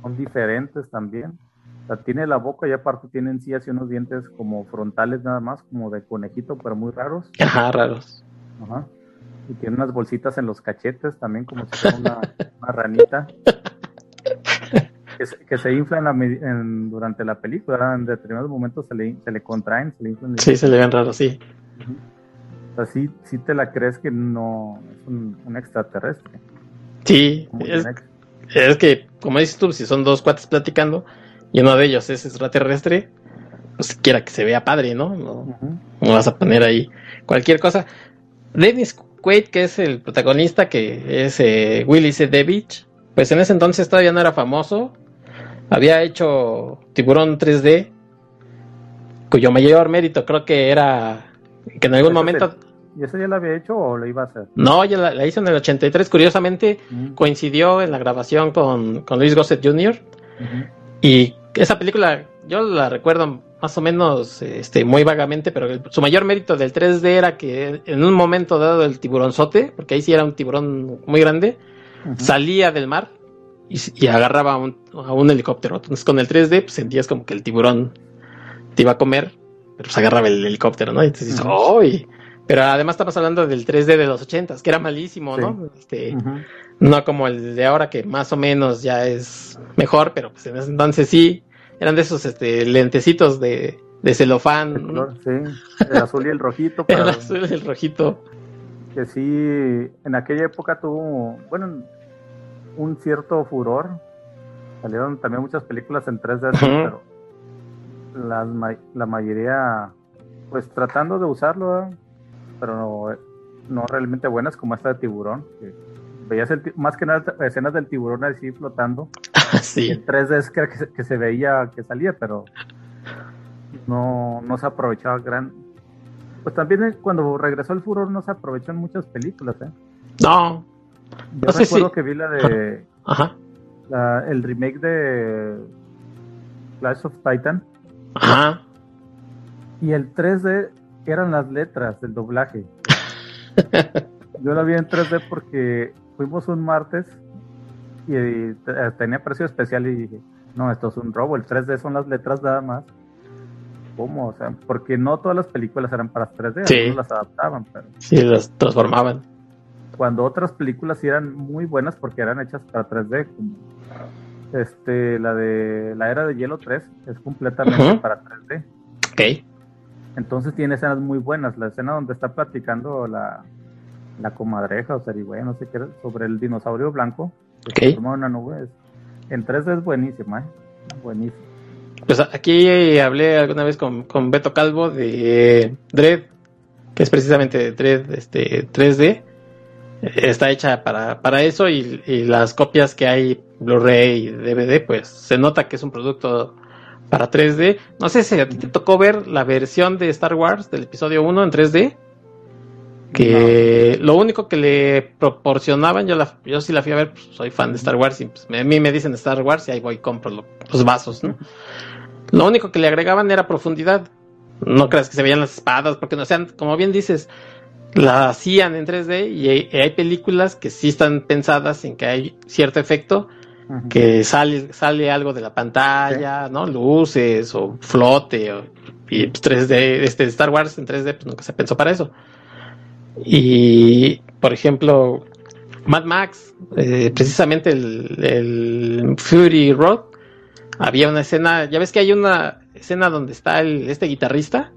son diferentes también. O sea, tiene la boca y aparte tiene en sí así unos dientes como frontales nada más, como de conejito, pero muy raros. Ajá, raros. Ajá. Y tiene unas bolsitas en los cachetes también, como si fuera una, (laughs) una ranita. Que se, que se inflan durante la película, en determinados momentos se le, se le contraen, se le inflan. Sí, se le ven raros, sí. O sea, sí, sí te la crees que no es un, un extraterrestre. Sí, es, es que, como dices tú, si son dos cuates platicando y uno de ellos es extraterrestre, pues quiera que se vea padre, ¿no? No, vas a poner ahí cualquier cosa. Dennis Quaid, que es el protagonista, que es eh, Willy C. Devich, pues en ese entonces todavía no era famoso. Había hecho Tiburón 3D, cuyo mayor mérito creo que era que en algún momento... ¿Y eso ya lo había hecho o lo iba a hacer? No, ya la, la hizo en el 83. Curiosamente, Ujú. coincidió en la grabación con, con Luis Gossett Jr. Y esa película yo la recuerdo más o menos este, muy vagamente, pero su mayor mérito del 3D era que en un momento dado el tiburonzote, porque ahí sí era un tiburón muy grande, salía del mar y, agarraba a un, helicóptero. Entonces con el 3D pues, sentías como que el tiburón te iba a comer, pero pues agarraba el helicóptero, ¿no? Y entonces dices, ¡oh! Pero además estamos hablando del 3D de los 80 que era malísimo, ¿no? Este, No como el de ahora, que más o menos ya es mejor, pero pues en ese entonces sí eran de esos este, lentecitos de, de celofán. sí, el azul y el rojito. (laughs) el azul y el rojito. Que sí, en aquella época tuvo, bueno, un cierto furor. Salieron también muchas películas en 3D, pero la, la, mayoría, pues tratando de usarlo, pero no, no, realmente buenas como esta de tiburón. Que veías más que nada escenas del tiburón así flotando. (laughs) sí. En 3D es que, se veía que salía, pero no, no se aprovechaba gran. Pues también cuando regresó el furor no se aprovechó en muchas películas, ¿eh? No. Yo no recuerdo que vi la de. Ajá. el remake de Clash of Titan. Ajá. Y el 3D eran las letras del doblaje. (laughs) Yo la vi en 3D porque fuimos un martes y, eh, tenía precio especial y dije, no, esto es un robo, el 3D son las letras nada más. ¿Cómo? O sea, porque no todas las películas eran para 3D, sí. las adaptaban. Pero... Sí, las transformaban. Cuando otras películas sí eran muy buenas porque eran hechas para 3D, como este, la de la era de Hielo 3 es completamente para 3D. Ok. Entonces tiene escenas muy buenas. La escena donde está platicando la, la comadreja o serigüeya, no sé qué, sobre el dinosaurio blanco que una nube. en 3D es buenísima, ¿eh? Buenísima. Pues aquí hablé alguna vez con, con Beto Calvo de Dread, que es precisamente Dread este, 3D. Está hecha para, para eso y, las copias que hay Blu-ray y DVD, pues se nota que es un producto para 3D. No sé si a ti te tocó ver la versión de Star Wars del episodio 1 en 3D que lo único que le proporcionaban, yo, la, yo sí la fui a ver, pues, soy fan de Star Wars y pues, a mí me dicen Star Wars y ahí voy y compro los vasos, ¿no? Lo único que le agregaban era profundidad. No creas que se veían las espadas, porque no sean, como bien dices, la hacían en 3D y hay, películas que sí están pensadas en que hay cierto efecto, que sale, sale algo de la pantalla, ¿no? Luces o flote o, y 3D, pues, este Star Wars en 3D, pues nunca se pensó para eso. Y, por ejemplo, Mad Max, eh, precisamente el, Fury Road, había una escena, ya ves que hay una escena donde está el, este guitarrista.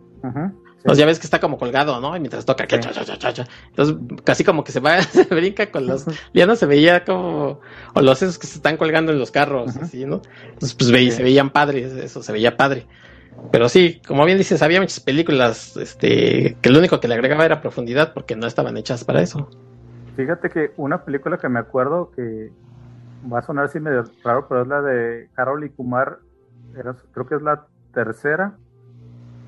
Pues ya ves que está como colgado, ¿no? Y mientras toca, entonces casi como que se va, (laughs) se brinca con los, ya no se veía como, o los esos que se están colgando en los carros, así, ¿no? Entonces pues se veían padres, eso se veía padre. Pero sí, como bien dices, había muchas películas este, que lo único que le agregaba era profundidad porque no estaban hechas para eso. Fíjate que una película que me acuerdo que va a sonar así medio raro, pero es la de Carol y Kumar. creo que es la tercera.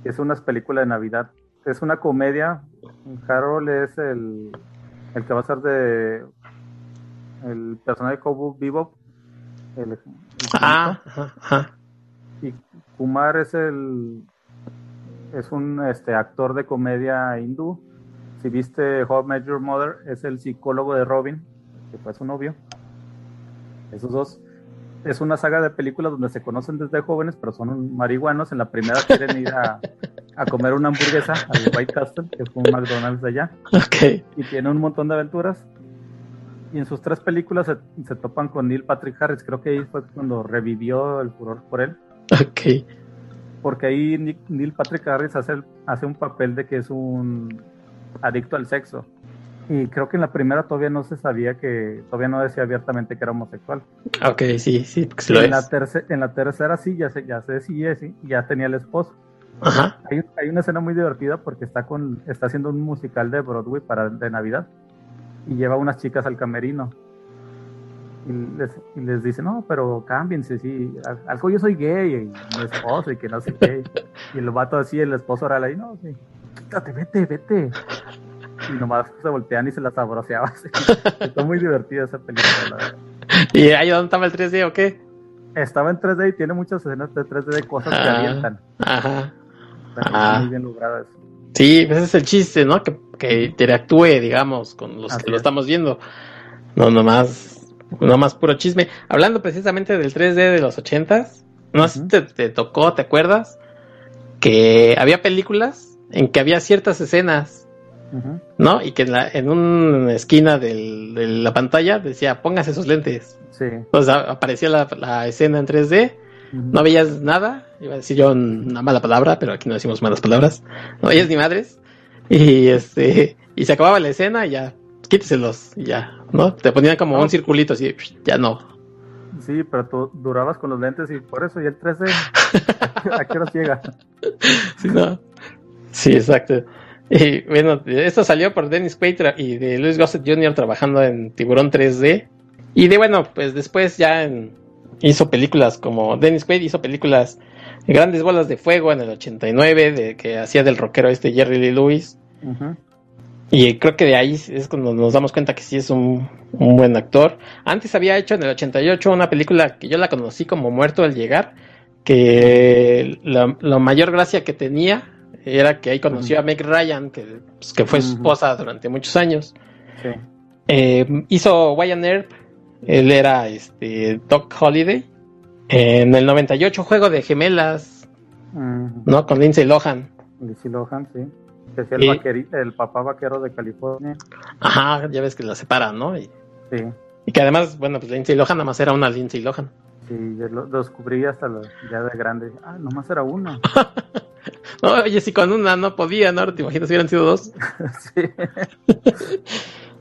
Es una película de Navidad. Es una comedia. Carol es el, el que va a ser de el personaje de Cowboy Bebop. ah, ajá, ajá. Kumar es el es un este, actor de comedia hindú. Si viste How I Met Your Mother, es el psicólogo de Robin, que fue su novio. Esos dos. Es una saga de películas donde se conocen desde jóvenes, pero son marihuanos. En la primera quieren ir a, comer una hamburguesa al White Castle, que fue un McDonald's de allá. Y tiene un montón de aventuras. Y en sus tres películas se, se topan con Neil Patrick Harris. Creo que ahí fue cuando revivió el furor por él. Ok. Porque ahí Neil Patrick Harris hace, hace un papel de que es un adicto al sexo. Y creo que en la primera todavía no se sabía que, todavía no decía abiertamente que era homosexual. Ok, sí, sí, en, La en la tercera sí, ya se, ya se decía, sí, ya tenía el esposo. Ajá. Hay, hay, una escena muy divertida porque está con, está haciendo un musical de Broadway para, de Navidad y lleva unas chicas al camerino y les, y les dice, no, pero cámbiense, sí, algo yo soy gay, y mi esposo, y que no sé qué. (laughs) Y el vato así, el esposo oral ahí, no, sí, quítate, vete, vete. Y nomás se voltean y se las abroceaban. Está muy divertida esa película, ¿Y ahí dónde estaba el 3D o qué? estaba en 3D y tiene muchas escenas de 3D de cosas que avientan. Ajá. Está muy bien logrado eso. Sí, ese es el chiste, ¿no? Que, que interactúe, digamos, con los Así que lo es. estamos viendo. No, nomás, nomás puro chisme. Hablando precisamente del 3D de los ochentas, no sé si Ujú. te, te tocó, ¿te acuerdas? Que había películas en que había ciertas escenas. ¿no? Y que en, la, en una esquina del- de la pantalla decía, póngase esos lentes. Sí. Entonces aparecía la, la escena en 3D Ujú. no veías nada, iba a decir yo una mala palabra, pero aquí no decimos malas palabras, no veías ni madres, y este, y se acababa la escena y ya, quíteselos, y ya, ¿no? Te ponían como No. un circulito así, ya no. Sí, pero tú durabas con los lentes y por eso, y el 3D, ¿a qué hora llega? (laughs) Sí, no. Sí, exacto. Y bueno, esto salió por Dennis Quaid y de Louis Gossett Jr. trabajando en Tiburón 3D. Y de bueno, pues después ya en- hizo películas como Dennis Quaid hizo películas Grandes Bolas de Fuego en el 89, de que hacía del rockero este Jerry Lee Lewis. Ujú. Y creo que de ahí es cuando nos damos cuenta que sí es un, un buen actor. Antes había hecho en el 88 una película que yo la conocí como Muerto al llegar, que la, la mayor gracia que tenía era que ahí conoció a Meg Ryan, que, pues, que fue su esposa durante muchos años. Sí. Eh, hizo Wyatt Earp, él era este Doc Holiday. En el 98 juego de gemelas. ¿no? Con Lindsay Lohan. Lindsay Lohan, sí. Que es el, papá vaquero de California. Ajá, ya ves que la separan, ¿no? Y, Sí. y que además, bueno, pues Lindsay Lohan nada más era una Lindsay Lohan. Sí, yo lo, descubrí hasta lo- ya de grande. Ah, nomás era uno. (laughs) No, oye, si con una no podía, ¿no? ¿Te imaginas si hubieran sido dos? (laughs) sí. (laughs)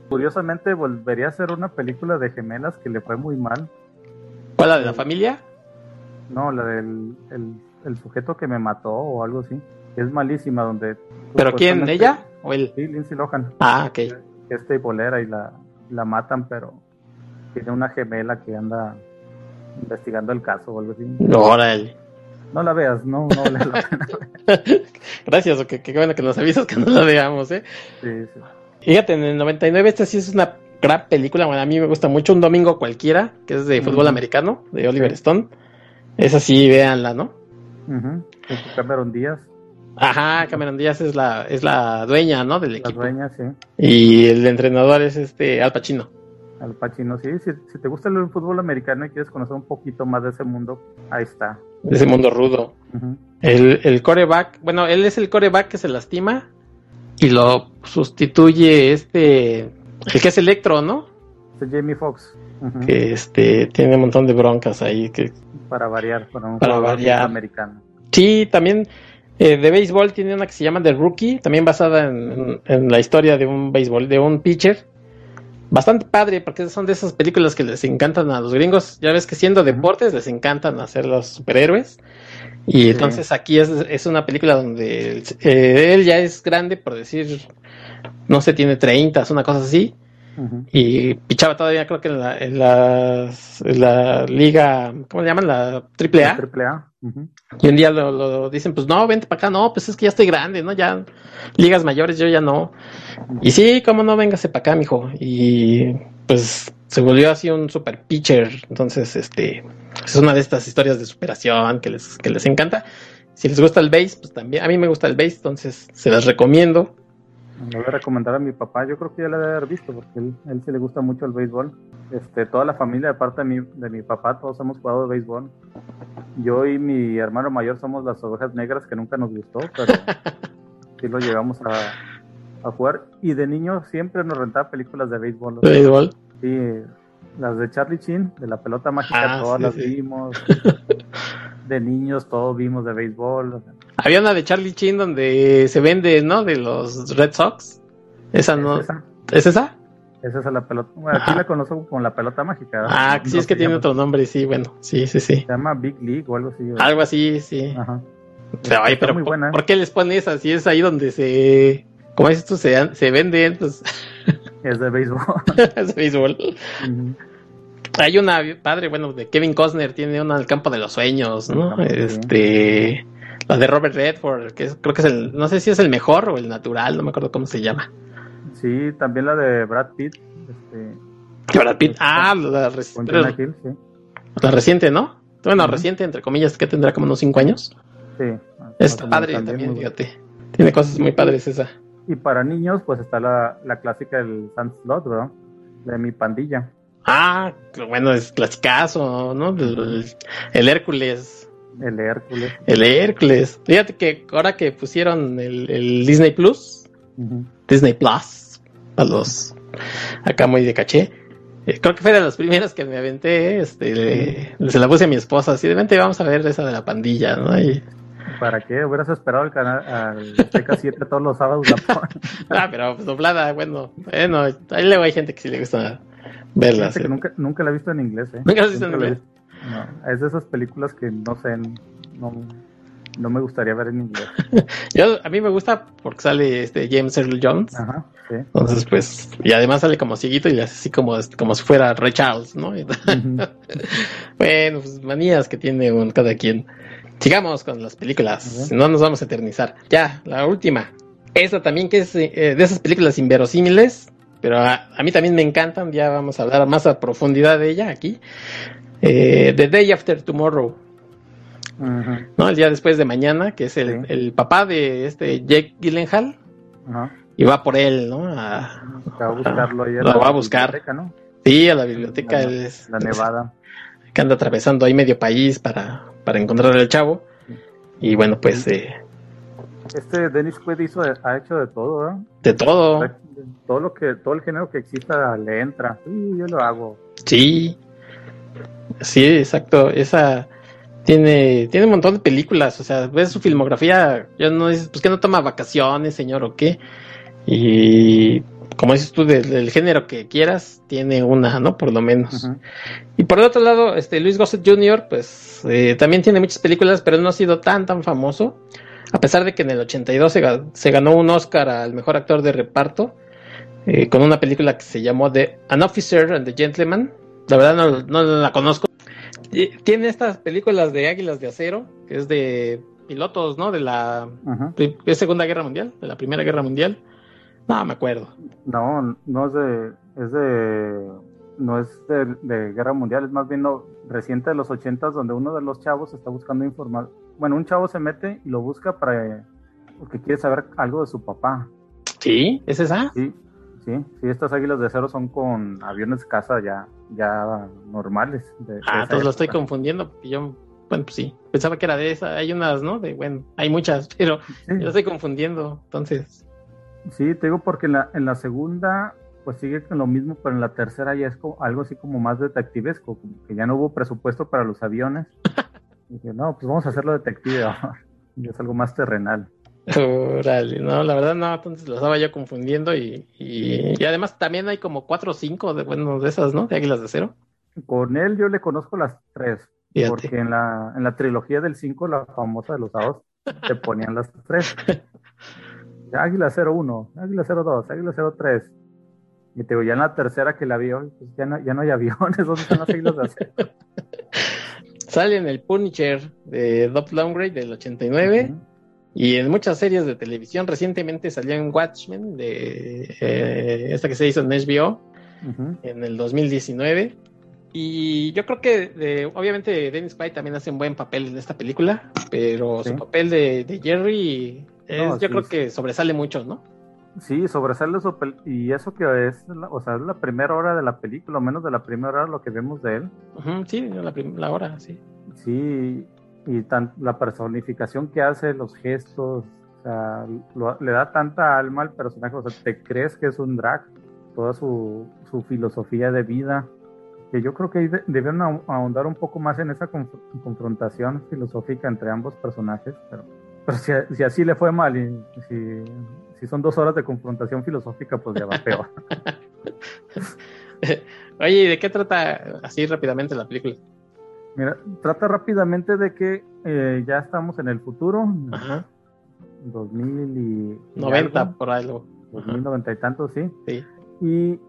Curiosamente volvería a ser una película de gemelas que le fue muy mal. ¿Cuál la de la familia? No, la del el, el sujeto que me mató o algo así. Es malísima donde... ¿Pero quién? ¿Ella o él? Sí, Lindsay Lohan. Ah, ok. que es bolera y la, la matan, pero tiene una gemela que anda investigando el caso o algo así. Órale. No la veas, no, no vale la pena. (laughs) Gracias, que, que bueno que nos avisas que no la veamos, ¿eh? Sí, sí. Fíjate, en el 99 esta sí es una gran película, bueno, a mí me gusta mucho, Un Domingo Cualquiera, que es de fútbol americano, de Oliver Stone. Esa sí, véanla, ¿no? Es Cameron Díaz, Ajá, Cameron Díaz es la, es la dueña, ¿no? Del la equipo. dueña, sí. Y el entrenador es este Al Pacino. Al Pacino, sí. Si, si te gusta el fútbol americano y quieres conocer un poquito más de ese mundo, ahí está. de ese mundo rudo. El, el coreback, bueno, él es el coreback que se lastima y lo sustituye este, el que es Electro, ¿no? Este Jamie Foxx. Que este, tiene un montón de broncas ahí. Que, Para variar, para un Para variar. americano. sí, también eh, de béisbol tiene una que se llama The Rookie, también basada en, en- en la historia de un béisbol, de un pitcher. Bastante padre, porque son de esas películas que les encantan a los gringos. Ya ves que siendo deportes les encantan hacer los superhéroes. Y Sí. entonces aquí es, es una película donde eh, él ya es grande, por decir, no sé, tiene 30, es una cosa así. Y pichaba todavía, creo que en la, en la liga, ¿cómo le llaman? La triple A. Triple A. Ujú. Y un día lo, lo dicen, pues no, vente para acá, no, pues es que ya estoy grande, ¿no? Ya, ligas mayores, yo ya no. Y sí, cómo no, véngase para acá, mijo. Y pues se volvió así un super pitcher. Entonces, este, es una de estas historias de superación que les, que les encanta. Si les gusta el base, pues también, a mí me gusta el base, entonces se las recomiendo. Le voy a recomendar a mi papá, yo creo que ya la debe haber visto, porque él, él sí le gusta mucho el béisbol. Este, toda la familia, aparte de mi, de mi papá, todos hemos jugado de béisbol. Yo y mi hermano mayor somos las ovejas negras, que nunca nos gustó, pero (laughs) sí lo llegamos a, a jugar. Y de niño siempre nos rentaba películas de béisbol. De béisbol. Sí, las de Charlie Chin, de la pelota mágica, Ah, todas sí, las sí. vimos. (laughs) De niños todos vimos de béisbol. Había una de Charlie Chin donde se vende, ¿no? De los Red Sox. Esa no. ¿Es esa? ¿Es esa? Esa es la pelota. Bueno, aquí la conozco con la pelota mágica. Ah, sí, No es que tiene llama- otro nombre, sí, bueno, sí, sí, sí. Se llama Big League o algo así. ¿verdad? Algo así, sí. Ajá. Pero, ay, pero muy ¿por, buena. por qué les ponen esa? Si es ahí donde se, como dices tú, se, se venden, pues, (laughs) Es de béisbol. (laughs) es béisbol. Ujú. Hay una padre, bueno, de Kevin Costner, tiene una del campo de los sueños, ¿no? Ah. Este, la de Robert Redford, que es- creo que es el, no sé si es el mejor o el natural, no me acuerdo cómo se llama. sí, también la de Brad Pitt. Este, Brad Pitt, ah, la, reci- Jonah Hill, sí. la reciente, ¿no? Bueno, reciente, entre comillas, que tendrá como unos 5 años. Sí. Está padre también, fíjate. Tiene cosas muy padres esa. Y para niños, pues está la, la clásica del Sans Slot, ¿verdad? De mi pandilla. Ah, bueno, es clasicazo, ¿no? El, el Hércules. El Hércules. El Hércules. Fíjate que ahora que pusieron el, el Disney Plus, Disney Plus, a los acá muy de caché, eh, creo que fue de las primeras que me aventé, este, se la puse a mi esposa, así de vente, vamos a ver esa de la pandilla, ¿no? Y, ¿Para qué? Hubieras esperado el canal al TK7 todos los sábados. (laughs) ah, pero pues, doblada, bueno, bueno, ahí luego hay gente que sí le gusta verla. Que nunca, nunca la he visto en inglés, ¿eh? Nunca la he visto en inglés. No, es de esas películas que no sé, no, no me gustaría ver en inglés. (laughs) Yo, a mí me gusta porque sale este James Earl Jones. Ajá, sí. Entonces, pues, y además sale como cieguito y así como, como si fuera Ray Charles, ¿no? (laughs) bueno, pues manías que tiene un, cada quien. Sigamos con las películas, no nos vamos a eternizar. Ya, la última. Esta también que es eh, de esas películas inverosímiles, pero a, a, mí también me encantan, ya vamos a hablar más a profundidad de ella aquí. Eh, The Day After Tomorrow. Uh -huh. ¿no? El día después de mañana, que es el, sí. el papá de este Jake Gyllenhaal. Uh -huh. Y va por él, ¿no? A, a buscarlo ahí. Lo va a buscar. ¿no? Sí, a la biblioteca. La, es, la Nevada. Es, que anda atravesando ahí medio país para, para encontrar al chavo. Y bueno, pues. Eh, este Dennis Quaid hizo, ha hecho de todo, ¿eh? De todo. Todo lo que, todo el género que exista le entra. Sí, yo lo hago. Sí. Sí, exacto. Esa tiene, tiene un montón de películas. O sea, ves su filmografía. Yo no dices, pues que no toma vacaciones, señor, o qué. Y como dices tú, del, del género que quieras, tiene una, ¿no? Por lo menos. Uh -huh. Y por el otro lado, este Luis Gossett Jr., pues eh, también tiene muchas películas, pero no ha sido tan, tan famoso. A pesar de que en el 82 se, se ganó un Oscar al mejor actor de reparto eh, con una película que se llamó The An Officer and the Gentleman. La verdad no, no la conozco. Tiene estas películas de Águilas de Acero, que es de pilotos, ¿no? De la de Segunda Guerra Mundial, de la Primera Guerra Mundial. No, me acuerdo. No, no es de, es de, no es de, de Guerra Mundial, es más bien no, reciente de los ochentas, donde uno de los chavos está buscando informar. Bueno, un chavo se mete y lo busca para, porque quiere saber algo de su papá. ¿Sí? ¿Es esa? Sí, sí, sí, estas águilas de cero son con aviones de caza ya, ya normales. De, ah, entonces lo estoy confundiendo, porque yo, bueno, pues sí, pensaba que era de esa, hay unas, ¿no? De, bueno, hay muchas, (laughs) pero sí. yo lo estoy confundiendo, entonces. Sí, te digo porque en la, en la segunda pues sigue con lo mismo, pero en la tercera ya es como, algo así como más detectivesco, como que ya no hubo presupuesto para los aviones. (laughs) y dije, no, pues vamos a hacerlo detective (laughs) y es algo más terrenal. Órale, no, la verdad no, entonces lo estaba yo confundiendo y, y, y, además también hay como cuatro o cinco de, bueno, de esas, ¿no? De Águilas de Cero. Con él yo le conozco las tres, Fíjate. porque en la, en la trilogía del 5, la famosa de los sábados, te ponían las tres. (laughs) Águila 01, Águila 02, Águila 03. Y te digo, ya en la tercera que la vio, pues ya no, ya no hay aviones, (laughs) ¿dónde están las águilas de acero? (laughs) Sale en el Punisher de Dob Longray del 89 uh -huh. Y en muchas series de televisión. Recientemente salió en Watchmen, de eh, esta que se hizo en HBO uh -huh. en el 2019. Y yo creo que, de, obviamente, Dennis Quaid también hace un buen papel en esta película, pero ¿Sí? su papel de, de Jerry es, no, yo sí, creo que sobresale mucho, ¿no? Sí, sobresale su y eso que es, la, o sea, es la primera hora de la película, o menos de la primera hora lo que vemos de él. Uh -huh, sí, la, la, hora, sí. Sí, y tan, la personificación que hace, los gestos, o sea, lo, le da tanta alma al personaje, o sea, te crees que es un drag, toda su, su filosofía de vida, que yo creo que deben ahondar un poco más en esa conf confrontación filosófica entre ambos personajes, pero pero si, si, así le fue mal y si, si, son dos horas de confrontación filosófica, pues ya va peor. (laughs) Oye, ¿y de qué trata así rápidamente la película? Mira, trata rápidamente de que eh, ya estamos en el futuro, Ajá. 2000 y... 90 algo, por algo. 2090 y tanto, sí. Sí. Y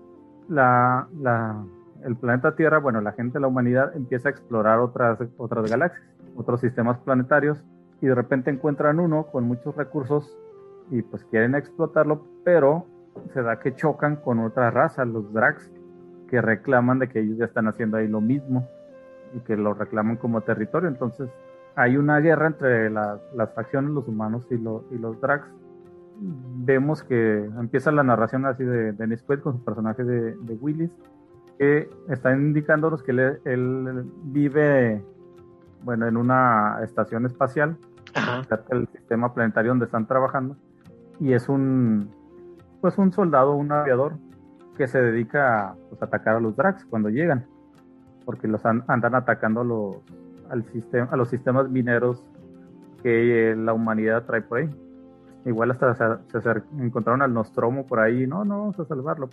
la, la, el planeta Tierra, bueno, la gente, la humanidad empieza a explorar otras, otras galaxias, otros sistemas planetarios y de repente encuentran uno con muchos recursos y pues quieren explotarlo, pero se da que chocan con otra raza, los Drax, que reclaman de que ellos ya están haciendo ahí lo mismo. Y que lo reclaman como territorio. Entonces hay una guerra entre las facciones, los humanos y, y los drags. Vemos que empieza la narración así de Dennis Quaid con su personaje de, Willis, que está indicándonos que él, vive bueno, en una estación espacial, el sistema planetario donde están trabajando, y es un pues un soldado, un aviador que se dedica pues, a atacar a los drags cuando llegan, porque los andan atacando los, al sistema, a los sistemas mineros que la humanidad trae por ahí. Igual hasta se, encontraron al Nostromo por ahí, no, no, vamos a salvarlo.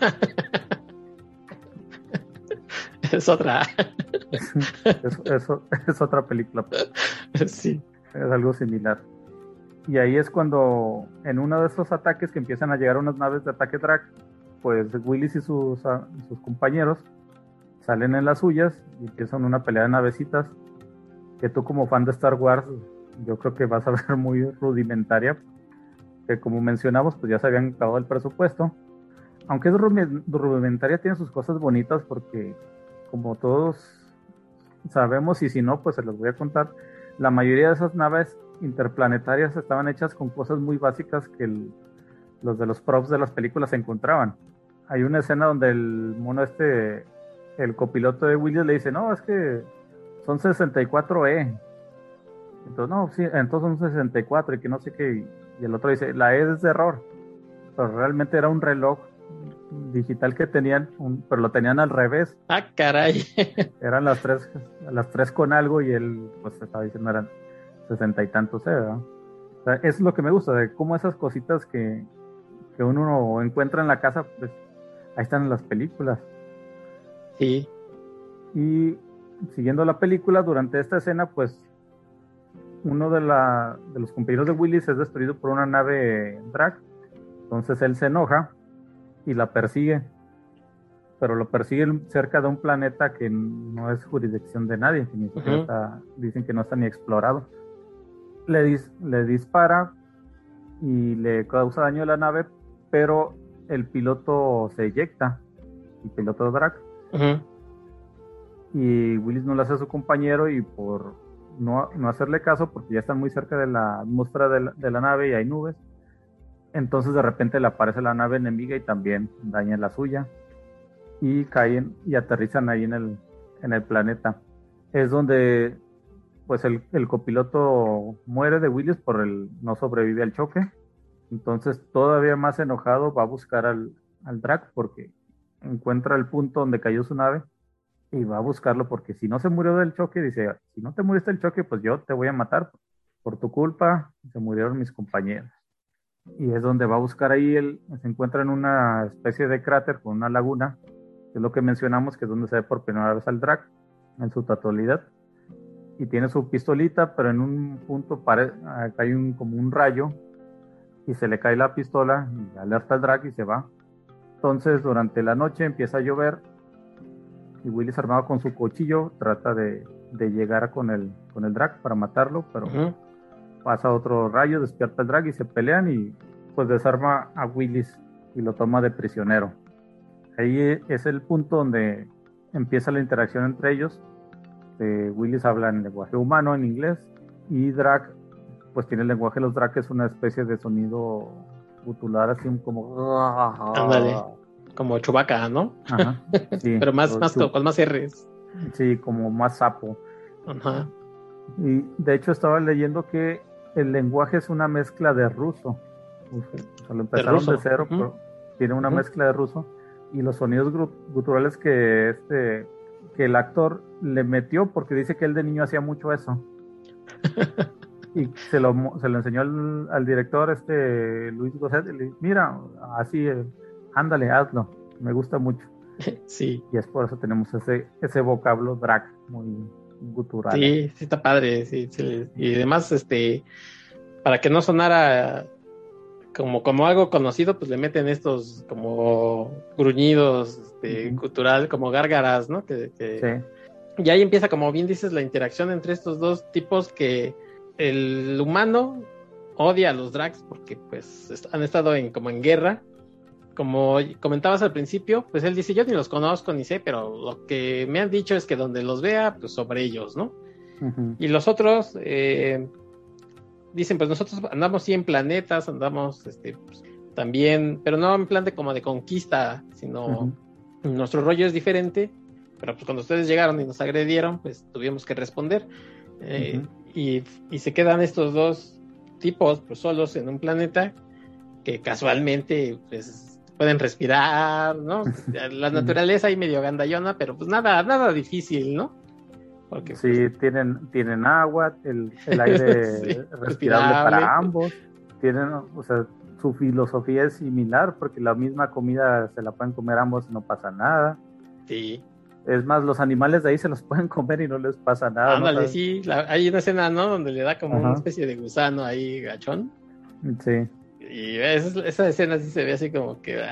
(laughs) es otra. (laughs) es, otra película. Sí. Es algo similar. Y ahí es cuando en uno de esos ataques que empiezan a llegar unas naves de ataque drag, pues Willis y sus, sus compañeros salen en las suyas y empiezan una pelea de navecitas que tú como fan de Star Wars yo creo que vas a (laughs) ver muy rudimentaria que como mencionamos pues ya se habían acabado el presupuesto aunque es rudimentaria tiene sus cosas bonitas porque como todos sabemos y si no pues se los voy a contar la mayoría de esas naves interplanetarias estaban hechas con cosas muy básicas que los de los props de las películas encontraban. Hay una escena donde el mono este, el copiloto de Williams le dice, no, es que son 64E. Entonces, no, sí, entonces son 64 y que no sé qué. Y el otro dice, la E es de error. Pero realmente era un reloj digital que tenían, pero lo tenían al revés. Ah, caray. (laughs) Eran las tres, las tres con algo y él, pues estaba diciendo, eran sesenta y tantos, ¿eh? es lo que me gusta, de cómo esas cositas que, que uno encuentra en la casa, pues ahí están en las películas. Sí. Y siguiendo la película, durante esta escena, pues uno de, la, de los compañeros de Willis es destruido por una nave drag. Entonces él se enoja y la persigue. Pero lo persigue cerca de un planeta que no es jurisdicción de nadie, que ni siquiera dicen que no está ni explorado le, le dispara y le causa daño a la nave, pero el piloto se eyecta, el piloto Y Willis no le hace a su compañero y por no, hacerle caso, porque ya están muy cerca de la atmósfera de la, nave y hay nubes, entonces de repente le aparece la nave enemiga y también daña la suya. Y caen y aterrizan ahí en el, en el planeta. Es donde pues el, copiloto muere de Willis por el no sobrevive al choque. Entonces, todavía más enojado, va a buscar al, al Drac porque encuentra el punto donde cayó su nave y va a buscarlo porque si no se murió del choque, dice, si no te muriste del choque, pues yo te voy a matar. Por tu culpa, se murieron mis compañeros. Y es donde va a buscar ahí, él se encuentra en una especie de cráter con una laguna, que es lo que mencionamos, que es donde se ve por primera vez al Drac en su totalidad y tiene su pistolita, pero en un punto cae un, como un rayo y se le cae la pistola y alerta al drag y se va. Entonces durante la noche empieza a llover y Willis armado con su cuchillo trata de, llegar con el, con el drag para matarlo, pero pasa otro rayo, despierta el drag y se pelean y pues desarma a Willis y lo toma de prisionero. Ahí es el punto donde empieza la interacción entre ellos Willis habla en lenguaje humano, en inglés, y Drac, pues tiene el lenguaje de los Drac, es una especie de sonido gutular, así como... como Chubaca, ¿no? (laughs) Pero más, más con más R's. Sí, como más sapo. Y de hecho estaba leyendo que el lenguaje es una mezcla de ruso. O lo empezaron de, cero, pero tiene una mezcla de ruso. Y los sonidos guturales que este que el actor le metió porque dice que él de niño hacía mucho eso. (laughs) y se lo, se lo enseñó al, director, este Luis Gosset, y le dijo, mira, así, eh, ándale, hazlo, me gusta mucho. (laughs) Sí. Y es por eso tenemos ese, ese vocablo drag muy gutural. Sí, sí está padre, sí, sí. Y además, este, para que no sonara como, como algo conocido, pues le meten estos como gruñidos este, cultural, como gárgaras, ¿no? Que, Y ahí empieza, como bien dices, la interacción entre estos dos tipos que el humano odia a los drags porque pues han estado en como en guerra como comentabas al principio, pues él dice, yo ni los conozco ni sé, pero lo que me han dicho es que donde los vea, pues sobre ellos, ¿no? Y los otros eh, dicen, pues nosotros andamos 100 planetas, andamos este, pues, también, pero no en plan de como de conquista, sino nuestro rollo es diferente, pero pues cuando ustedes llegaron y nos agredieron, pues tuvimos que responder. Eh, y, y, se quedan estos dos tipos pues solos en un planeta que casualmente pues pueden respirar, ¿no? (laughs) La naturaleza ahí medio gandallona, pero pues nada, nada difícil, ¿no? Porque, sí, pues, tienen, tienen agua, el, el aire (laughs) respirable para ambos, tienen, o sea, su filosofía es similar porque la misma comida se la pueden comer ambos y no pasa nada. Sí. Es más, los animales de ahí se los (laughs) pueden comer y no les pasa nada. Ándale, sí, hay una escena, ¿no? Donde le da como una especie de gusano ahí, gachón. Sí. Y esa, escena sí se ve así como que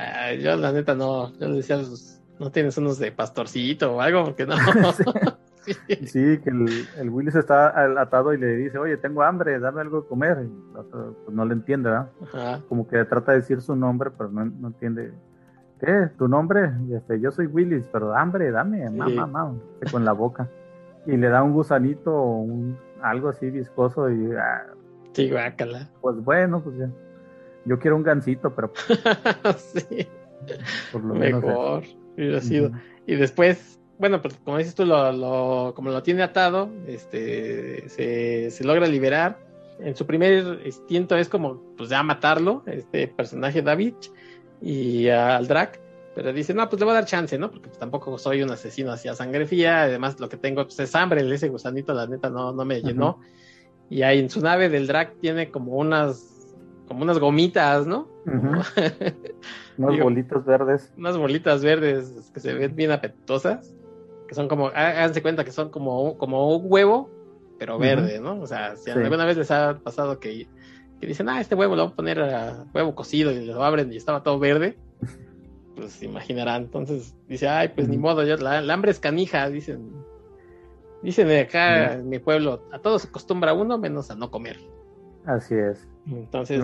yo la neta no, yo le decía, no tienes unos de pastorcito o algo, porque no. (laughs) sí. que el, el Willis está atado y le dice, oye, tengo hambre, dame algo de comer. Y pues no le entiende, ¿verdad? Como que trata de decir su nombre, pero no, no entiende. ¿Qué? ¿Tu nombre? Este, yo soy Willis, pero hambre, dame, mamá, mamá, con la boca. Y le da un gusanito, un, algo así viscoso y... Ah, sí, guácala. Pues bueno, pues ya. Yo quiero un gansito, pero. (laughs) sí. Por lo Mejor hubiera sido. Y después, bueno, pues como dices tú, lo, como lo tiene atado, este, se, logra liberar. En su primer instinto es como, pues ya matarlo, este personaje David y al Drac. Pero dice, no, pues le voy a dar chance, ¿no? Porque pues, tampoco soy un asesino hacia sangre fría. Además, lo que tengo pues, es hambre. Ese gusanito, la neta, no, no me llenó. Y ahí en su nave del Drac tiene como unas como unas gomitas, ¿no? (laughs) unas bolitas verdes. Unas bolitas verdes que se ven bien apetitosas, que son como, háganse cuenta que son como, como un huevo, pero verde, ¿no? O sea, si alguna vez les ha pasado que, que, dicen, ah, este huevo lo voy a poner a huevo cocido y lo abren y estaba todo verde, (laughs) pues imaginarán. Entonces dice, ay, pues ni modo, ya, la, hambre es canija, dicen. Dicen acá en mi pueblo, a todos se acostumbra uno menos a no comer. Así es. Entonces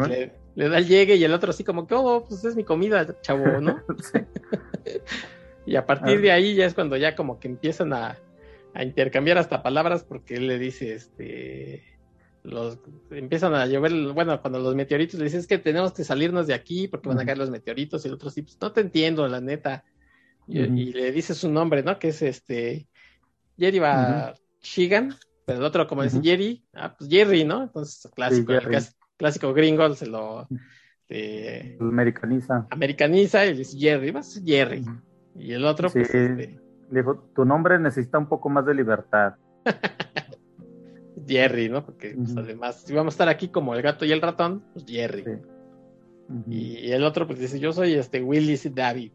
le, da el llegue y el otro así como que, oh, pues es mi comida, chavo, ¿no? (laughs) (laughs) y a partir de ahí ya es cuando ya como que empiezan a, intercambiar hasta palabras porque él le dice, este, los empiezan a llover, bueno, cuando los meteoritos le dices es que tenemos que salirnos de aquí porque van a caer los meteoritos y el otro sí, pues no te entiendo, la neta. Y, le dice su nombre, ¿no? Que es este, Jerry Shigan, pero el otro, como dice Jerry, ah, pues Jerry, ¿no? Entonces, clásico, clásico gringo, se lo eh, americaniza. Americaniza y dice Jerry, vas Jerry. Y el otro, pues. Este... Le dijo, tu nombre necesita un poco más de libertad. (laughs) Jerry, ¿no? Porque pues, además, si vamos a estar aquí como el gato y el ratón, pues Jerry. y, el otro, pues dice, yo soy este Willis David.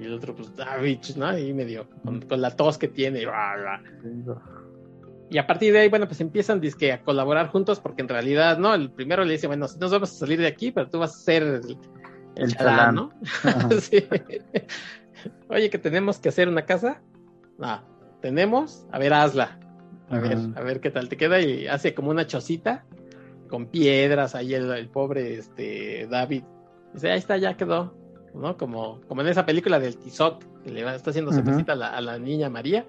Y el otro, pues David, ¿no? Y medio, con, con la tos que tiene. Y a partir de ahí, bueno, pues empiezan dizque, a colaborar juntos porque en realidad, ¿no? El primero le dice, bueno, nos vamos a salir de aquí, pero tú vas a ser el, el, chalán, (laughs) ¿no? sí. Oye, que tenemos que hacer una casa. No, tenemos, a ver, hazla. A ver, a ver qué tal te queda. Y hace como una chocita con piedras ahí el, pobre este David. Dice, ahí está, ya quedó. ¿No? Como, como en esa película del Tizoc, que le está haciendo su a la, a la niña María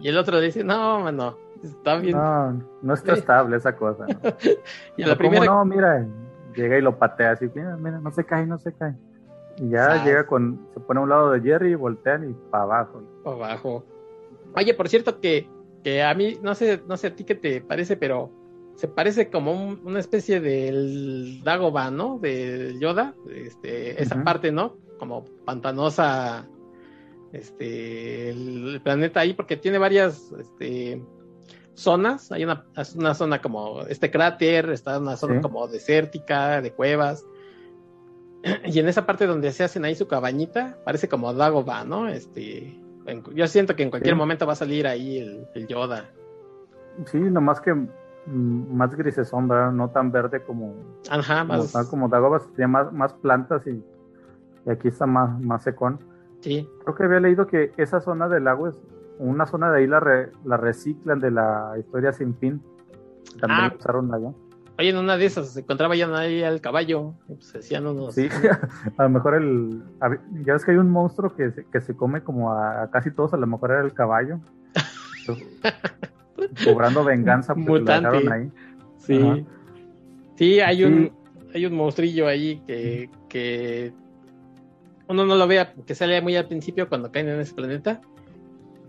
y el otro dice, no, mano, está bien. No, no está estable esa cosa. ¿no? (laughs) y la primera... no, mira, llega y lo patea así, mira, mira, no se cae, no se cae. Y ya llega con, se pone a un lado de Jerry, voltean y para abajo. Para abajo. Oye, por cierto que, que a mí, no sé, no sé a ti qué te parece, pero se parece como una especie del Dagoba, ¿no? De Yoda, este, esa parte, ¿no? Como pantanosa este, el, planeta ahí porque tiene varias este, zonas. Hay una, una, zona como este cráter, está una zona como desértica, de cuevas. (clears throat) Y en esa parte donde se hacen ahí su cabañita, parece como Dagoba, ¿no? Este, yo siento que en cualquier momento va a salir ahí el, Yoda. Sí, nomás que mm, más grises sombra, no tan verde como, Ajá, más... como, Dagoba, tiene más, más plantas y, y, aquí está más, más secón. Creo que había leído que esa zona del lago es una zona de ahí la, la reciclan de la historia sin fin. También ah. usaron allá. Oye, en una de esas se encontraba ya ahí al caballo. Pues decían unos. Sí, (laughs) a lo mejor el. Ya ves que hay un monstruo que se, que se come como a, casi todos, a lo mejor era el caballo. (laughs) cobrando venganza porque lo dejaron ahí. Sí. Sí, hay un, hay un monstrillo ahí que, que uno no lo vea, que sale muy al principio cuando caen en ese planeta,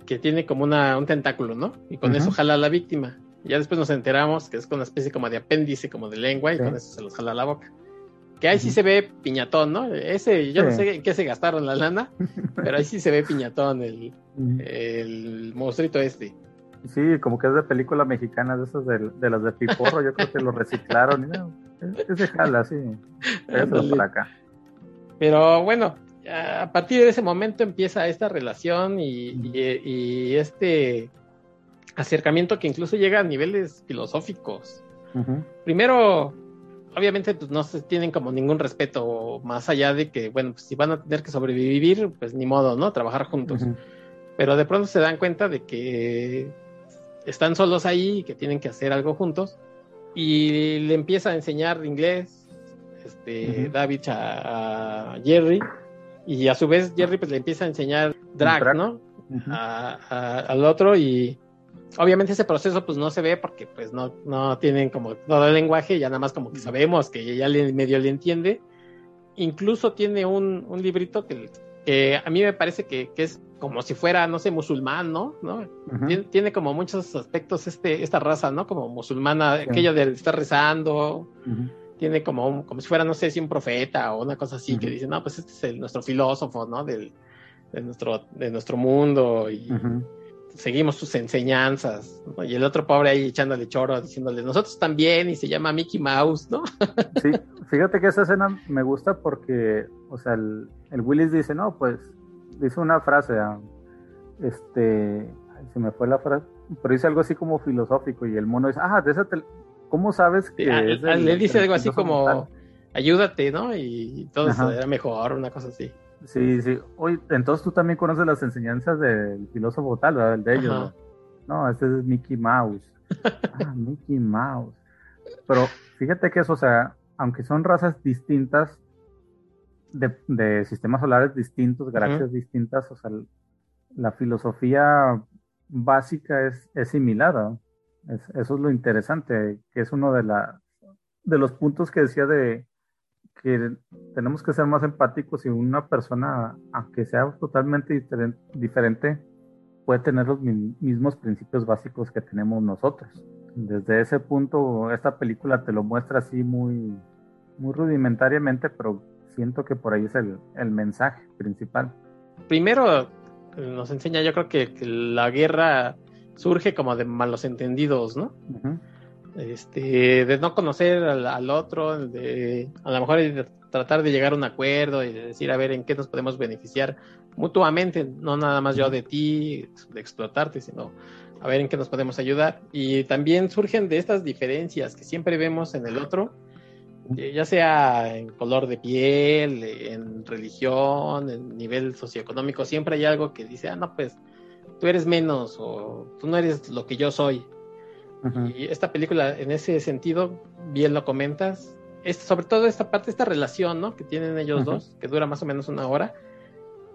que tiene como una, un tentáculo, ¿no? Y con eso jala a la víctima. Ya después nos enteramos que es con una especie como de apéndice, como de lengua, y con eso se los jala la boca. Que ahí sí se ve piñatón, ¿no? Ese, yo no sé en qué se gastaron la lana, pero ahí sí se ve piñatón el, el monstruito este. Sí, como que es de película mexicana, de esas de, las de Piporro, yo creo que lo reciclaron. Y no, es de jala, sí. Eso es por acá. Pero bueno, a partir de ese momento empieza esta relación y, este acercamiento que incluso llega a niveles filosóficos. Primero, obviamente pues, no se tienen como ningún respeto más allá de que, bueno, pues si van a tener que sobrevivir, pues ni modo, ¿no? Trabajar juntos. Pero de pronto se dan cuenta de que están solos ahí y que tienen que hacer algo juntos. Y le empieza a enseñar inglés este, David a, Jerry. Y a su vez Jerry pues le empieza a enseñar drag, ¿no? al otro y obviamente ese proceso pues no se ve porque pues no, no tienen como todo el lenguaje, ya nada más como que sabemos que ya le, medio le entiende. Incluso tiene un, un librito que, que, a mí me parece que, que, es como si fuera, no sé, musulmán, ¿no? ¿No? tiene, como muchos aspectos este, esta raza, ¿no? Como musulmana, aquello de estar rezando. Tiene como, como si fuera, no sé, si un profeta o una cosa así, que dice, no, pues este es el, nuestro filósofo, ¿no? Del, de, nuestro, de nuestro mundo y seguimos sus enseñanzas. Y el otro pobre ahí echándole choro, diciéndole, nosotros también, y se llama Mickey Mouse, ¿no? (laughs) sí, fíjate que esa escena me gusta porque, o sea, el, el Willis dice, no, pues dice una frase, ah, este, se me fue la frase, pero dice algo así como filosófico y el mono dice, ah, de esa ¿cómo sabes que Le dice algo así como, ayúdate, ¿no? Y todo era mejor, una cosa así. Sí, sí. Oye, entonces tú también conoces las enseñanzas del filósofo tal, ¿verdad? El de ellos. ¿no? no, este es Mickey Mouse. (laughs) ah, Mickey Mouse. Pero fíjate que eso, o sea, aunque son razas distintas, de, sistemas solares distintos, galaxias distintas, o sea, la filosofía básica es, es similar. eso es lo interesante, que es uno de, la, de los puntos que decía de que tenemos que ser más empáticos y una persona, aunque sea totalmente diferente, puede tener los mismos principios básicos que tenemos nosotros. Desde ese punto, esta película te lo muestra así muy, muy rudimentariamente, pero siento que por ahí es el, mensaje principal. Primero nos enseña, yo creo que, la guerra surge como de malos entendidos, ¿no? Este, de no conocer al, otro, de a lo mejor de tratar de llegar a un acuerdo y de decir a ver en qué nos podemos beneficiar mutuamente, no nada más yo de ti, de explotarte, sino a ver en qué nos podemos ayudar. Y también surgen de estas diferencias que siempre vemos en el otro, eh, ya sea en color de piel, en religión, en nivel socioeconómico, siempre hay algo que dice, ah, no, pues tú eres menos o tú no eres lo que yo soy. Y esta película, en ese sentido, bien lo comentas, es sobre todo esta parte, esta relación, ¿no? Que tienen ellos dos, que dura más o menos una hora.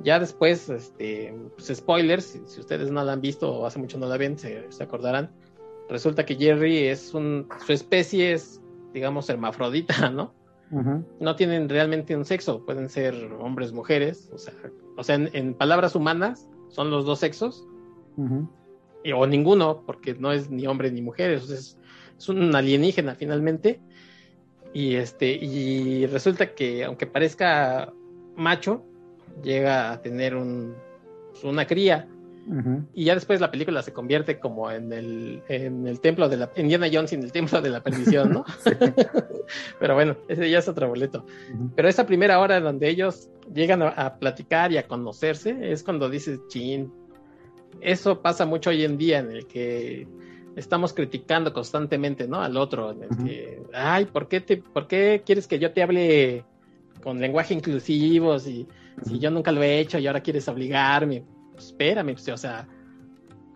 Ya después, este, pues spoilers, si, ustedes no la han visto o hace mucho no la ven, se, se acordarán. Resulta que Jerry es un, su especie es digamos, hermafrodita, (laughs) ¿no? No tienen realmente un sexo, pueden ser hombres, mujeres, o sea, o sea en, palabras humanas son los dos sexos, o ninguno, porque no es ni hombre ni mujer, es, es un alienígena finalmente, y este, y resulta que aunque parezca macho, llega a tener un, una cría, y ya después la película se convierte como en el, en el templo de la Indiana Jones en el templo de la perdición, ¿no? (laughs) (laughs) Pero bueno, ese ya es otro boleto. Pero esa primera hora donde ellos llegan a, platicar y a conocerse es cuando dices, chin, eso pasa mucho hoy en día en el que estamos criticando constantemente, ¿no? Al otro, en el que, ay, ¿por qué, te, ¿por qué quieres que yo te hable con lenguaje inclusivo si, si yo nunca lo he hecho y ahora quieres obligarme? espérame, pues, o sea,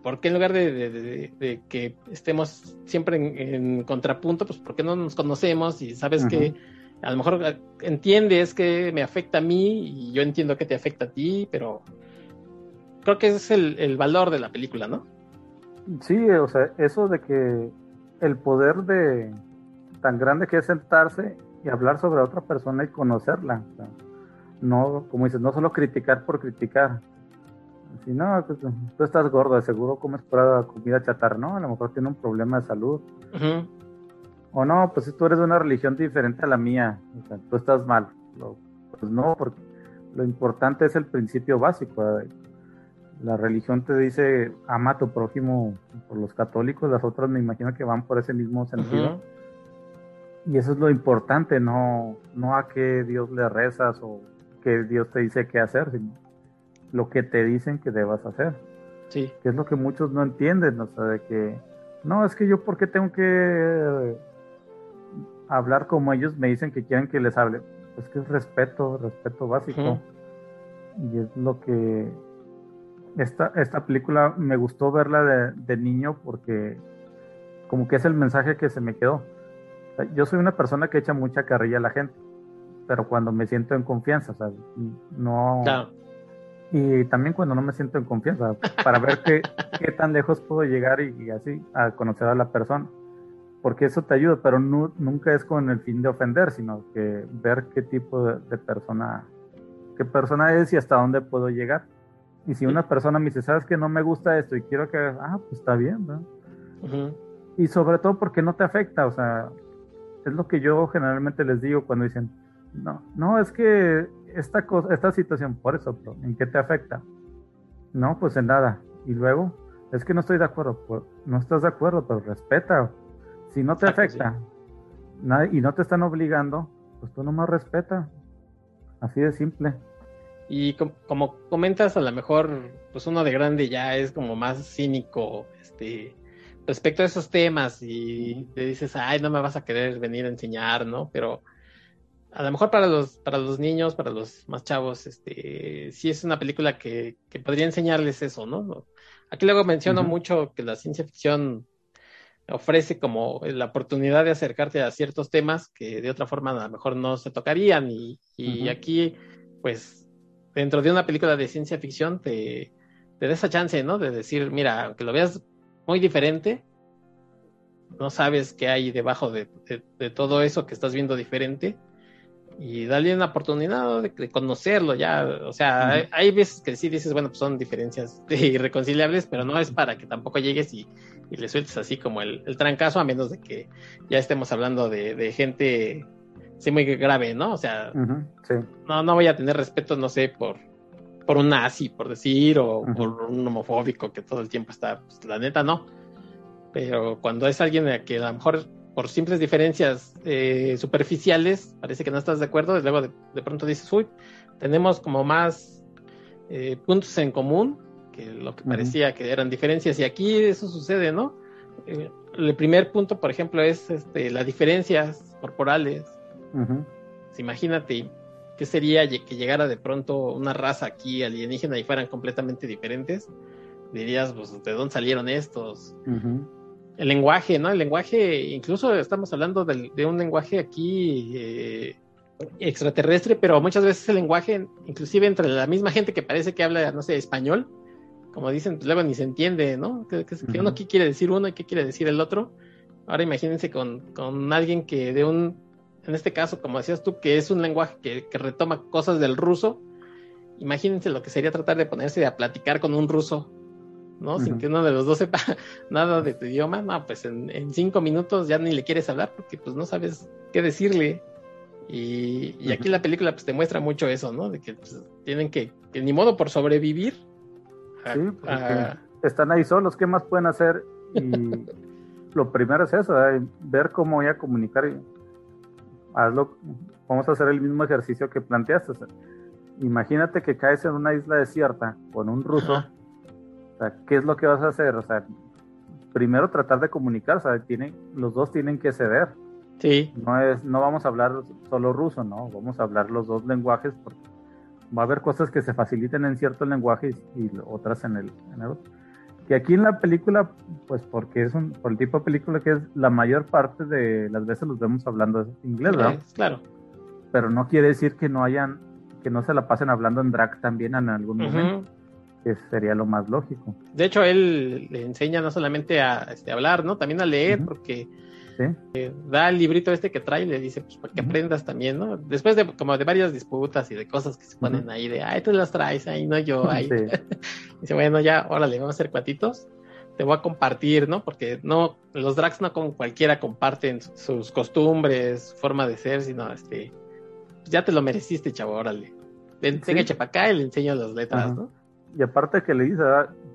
¿por qué en lugar de, que estemos siempre en, contrapunto, pues por qué no nos conocemos y sabes que a lo mejor entiendes que me afecta a mí y yo entiendo que te afecta a ti, pero creo que ese es el, el valor de la película, ¿no? Sí, o sea, eso de que el poder de tan grande que es sentarse y hablar sobre otra persona y conocerla. no, como dices, no solo criticar por criticar. Si no, pues, tú estás gordo, seguro comes pura comida chatarra, ¿no? A lo mejor tiene un problema de salud. O no, pues si tú eres de una religión diferente a la mía, o sea, tú estás mal. pues no, porque lo importante es el principio básico. La religión te dice, ama a tu prójimo por los católicos, las otras me imagino que van por ese mismo sentido. Y eso es lo importante, no, no a qué Dios le rezas o que Dios te dice qué hacer, sino lo que te dicen que debas hacer. Sí. Que es lo que muchos no entienden, o sea, de que, no, es que yo, ¿por qué tengo que hablar como ellos me dicen que quieren que les hable? Es que es respeto, respeto básico. Y es lo que esta, esta película me gustó verla de, de, niño porque como que es el mensaje que se me quedó yo soy una persona que echa mucha carrilla a la gente, pero cuando me siento en confianza, o sea, no... Y también cuando no me siento en confianza, para ver qué, (laughs) qué tan lejos puedo llegar y, así, a conocer a la persona. Porque eso te ayuda, pero nunca es con el fin de ofender, sino que ver qué tipo de, persona, qué persona es y hasta dónde puedo llegar. Y si una persona me dice, sabes que no me gusta esto y quiero que, ah, pues está bien, ¿no? Y sobre todo porque no te afecta, o sea, es lo que yo generalmente les digo cuando dicen, no, no, es que esta cosa, esta situación, por eso, ¿en qué te afecta? No, pues en nada. Y luego, es que no estoy de acuerdo. Pues, no estás de acuerdo, pero respeta. Si no te afecta y no te están obligando, pues tú nomás respeta. Así de simple. Y como comentas, a lo mejor, pues uno de grande ya es como más cínico, este, respecto a esos temas y te dices, ay, no me vas a querer venir a enseñar, ¿no? Pero a lo mejor para los, para los niños, para los más chavos, este, sí es una película que, que podría enseñarles eso, ¿no? Aquí luego menciono mucho que la ciencia ficción ofrece como la oportunidad de acercarte a ciertos temas que de otra forma a lo mejor no se tocarían y, y aquí, pues, dentro de una película de ciencia ficción te, te da esa chance, ¿no? De decir, mira, aunque lo veas muy diferente. No sabes qué hay debajo de, todo eso que estás viendo diferente. Y dale una oportunidad de, conocerlo ya. O sea, hay, veces que sí dices, bueno, pues son diferencias (laughs) irreconciliables, pero no es para que tampoco llegues y, le sueltes así como el, trancazo, a menos de que ya estemos hablando de, gente sí muy grave, ¿no? O sea, no, no voy a tener respeto, no sé, por, por un nazi, por decir, o por un homofóbico que todo el tiempo está, pues, la neta no. Pero cuando es alguien que a lo mejor por simples diferencias eh, superficiales parece que no estás de acuerdo, y luego de, pronto dices, uy, tenemos como más eh, puntos en común que lo que parecía que eran diferencias, y aquí eso sucede, ¿no? Eh, el primer punto, por ejemplo, es este, las diferencias corporales. Pues imagínate, ¿Qué sería que llegara de pronto una raza aquí alienígena y fueran completamente diferentes? Dirías, pues, ¿de dónde salieron estos? El lenguaje, ¿no? El lenguaje, incluso estamos hablando de, un lenguaje aquí eh, extraterrestre, pero muchas veces el lenguaje, inclusive entre la misma gente que parece que habla, no sé, español, como dicen, pues luego ni se entiende, ¿no? Que, uno qué quiere decir uno y qué quiere decir el otro. Ahora imagínense con, con alguien que de un en este caso, como decías tú, que es un lenguaje que, retoma cosas del ruso, imagínense lo que sería tratar de ponerse a platicar con un ruso, ¿no? Sin que uno de los dos sepa (laughs) nada de tu idioma, no, pues en, cinco minutos ya ni le quieres hablar porque pues no sabes qué decirle. Y, aquí la película pues te muestra mucho eso, ¿no? De que pues, tienen que, que, ni modo por sobrevivir. sí, están ahí solos, ¿qué más pueden hacer? Y (laughs) lo primero es eso, ¿eh? ver cómo voy a comunicar hazlo, vamos a hacer el mismo ejercicio que planteaste. imagínate que caes en una isla desierta con un ruso. O sea, ¿qué es lo que vas a hacer? O sea, primero tratar de comunicar, o sea, los dos tienen que ceder. Sí. No es, no vamos a hablar solo ruso, no, vamos a hablar los dos lenguajes porque va a haber cosas que se faciliten en cierto lenguaje y, otras en el, en el, otro. Que aquí en la película, pues porque es un, por el tipo de película que es, la mayor parte de las veces los vemos hablando inglés, ¿verdad? claro. Pero no quiere decir que no hayan, que no se la pasen hablando en drag también en algún momento. Que sería lo más lógico. De hecho, él le enseña no solamente a este, hablar, ¿no? También a leer, porque eh, da el librito este que trae y le dice, pues para que aprendas también, ¿no? Después de como de varias disputas y de cosas que se ponen ahí de, ay, tú las traes, ahí no yo, ahí. (laughs) dice, bueno, ya, órale, vamos a hacer cuatitos. Te voy a compartir, ¿no? Porque no, los drags no con cualquiera comparten sus costumbres, forma de ser, sino este, pues ya te lo mereciste, chavo, órale. Ven, sí. para acá y le enseño las letras, ¿no? Y aparte que le dice,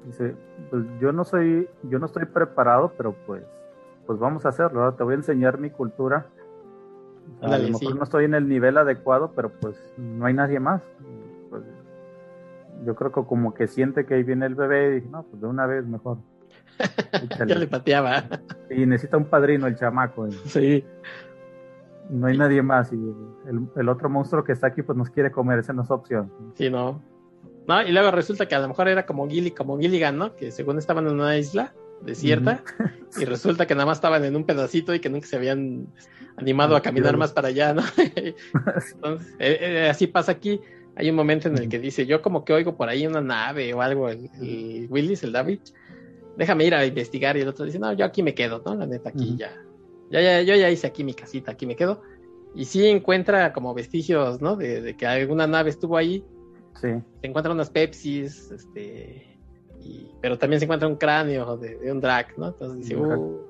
dice, pues yo no soy, yo no estoy preparado, pero pues pues vamos a hacerlo, te voy a enseñar mi cultura. a lo mejor no estoy en el nivel adecuado, pero pues no hay nadie más. Pues, yo creo que como que siente que ahí viene el bebé y dije, no, pues de una vez mejor. (laughs) ya le pateaba. Y necesita un padrino el chamaco. Sí. No hay nadie más. Y el, otro monstruo que está aquí, pues nos quiere comer, esa no es opción. Sí, no. No, y luego resulta que a lo mejor era como Gilly, como Gilligan, ¿no? Que según estaban en una isla desierta (laughs) y resulta que nada más estaban en un pedacito y que nunca se habían animado a caminar más para allá, ¿no? (laughs) (laughs) Entonces, eh, eh, así pasa aquí. Hay un momento en el que dice, yo como que oigo por ahí una nave o algo, el, Willis, el David, déjame ir a investigar y el otro dice, no, yo aquí me quedo, ¿no? La neta, aquí ya, ya, ya, yo ya hice aquí mi casita, aquí me quedo. Y sí encuentra como vestigios, ¿no? De, de que alguna nave estuvo ahí. Sí. Se encuentran unas Pepsis, este, pero también se encuentra un cráneo de, un drag, ¿no? Entonces dice, uh,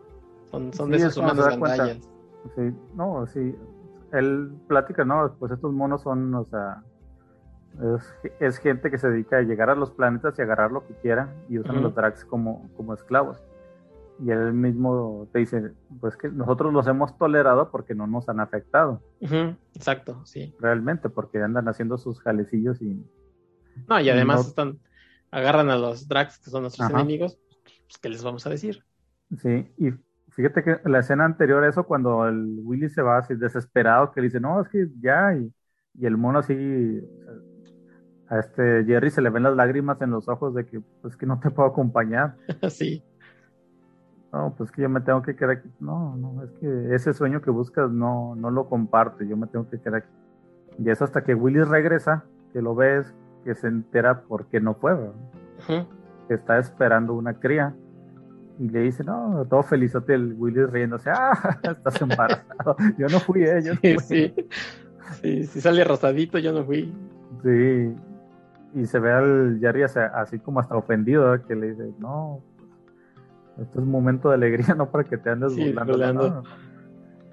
son, son de esos humanos gandallas. Sí, no, sí. Él platica, ¿no? Pues estos monos son, o sea, es, gente que se dedica a llegar a los planetas y agarrar lo que quieran y usan los drags como, como esclavos. Y él mismo te dice, pues que nosotros los hemos tolerado porque no nos han afectado. Exacto, sí. Realmente, porque andan haciendo sus jalecillos y... No, y además están agarran a los drags que son nuestros enemigos, pues, ¿qué les vamos a decir? Sí, y fíjate que la escena anterior a eso, cuando el Willy se va así desesperado, que dice, no, es que ya, y, el mono así, a este Jerry se le ven las lágrimas en los ojos de que, pues que no te puedo acompañar. (laughs) sí. No, pues que yo me tengo que quedar aquí. No, no, es que ese sueño que buscas no, no lo comparte, yo me tengo que quedar aquí. Y es hasta que Willy regresa, que lo ves, que se entera porque no puede. Que está esperando una cría. Y le dice, no, todo felizote el Willy riéndose, ah, (laughs) estás embarazado. (laughs) yo no fui, eh, yo sí, Sí. sí, si sale rosadito, yo no fui. Sí. Y se ve al Jerry así como hasta ofendido, que le dice, no, esto es un momento de alegría, (laughs) no para que te andes burlando.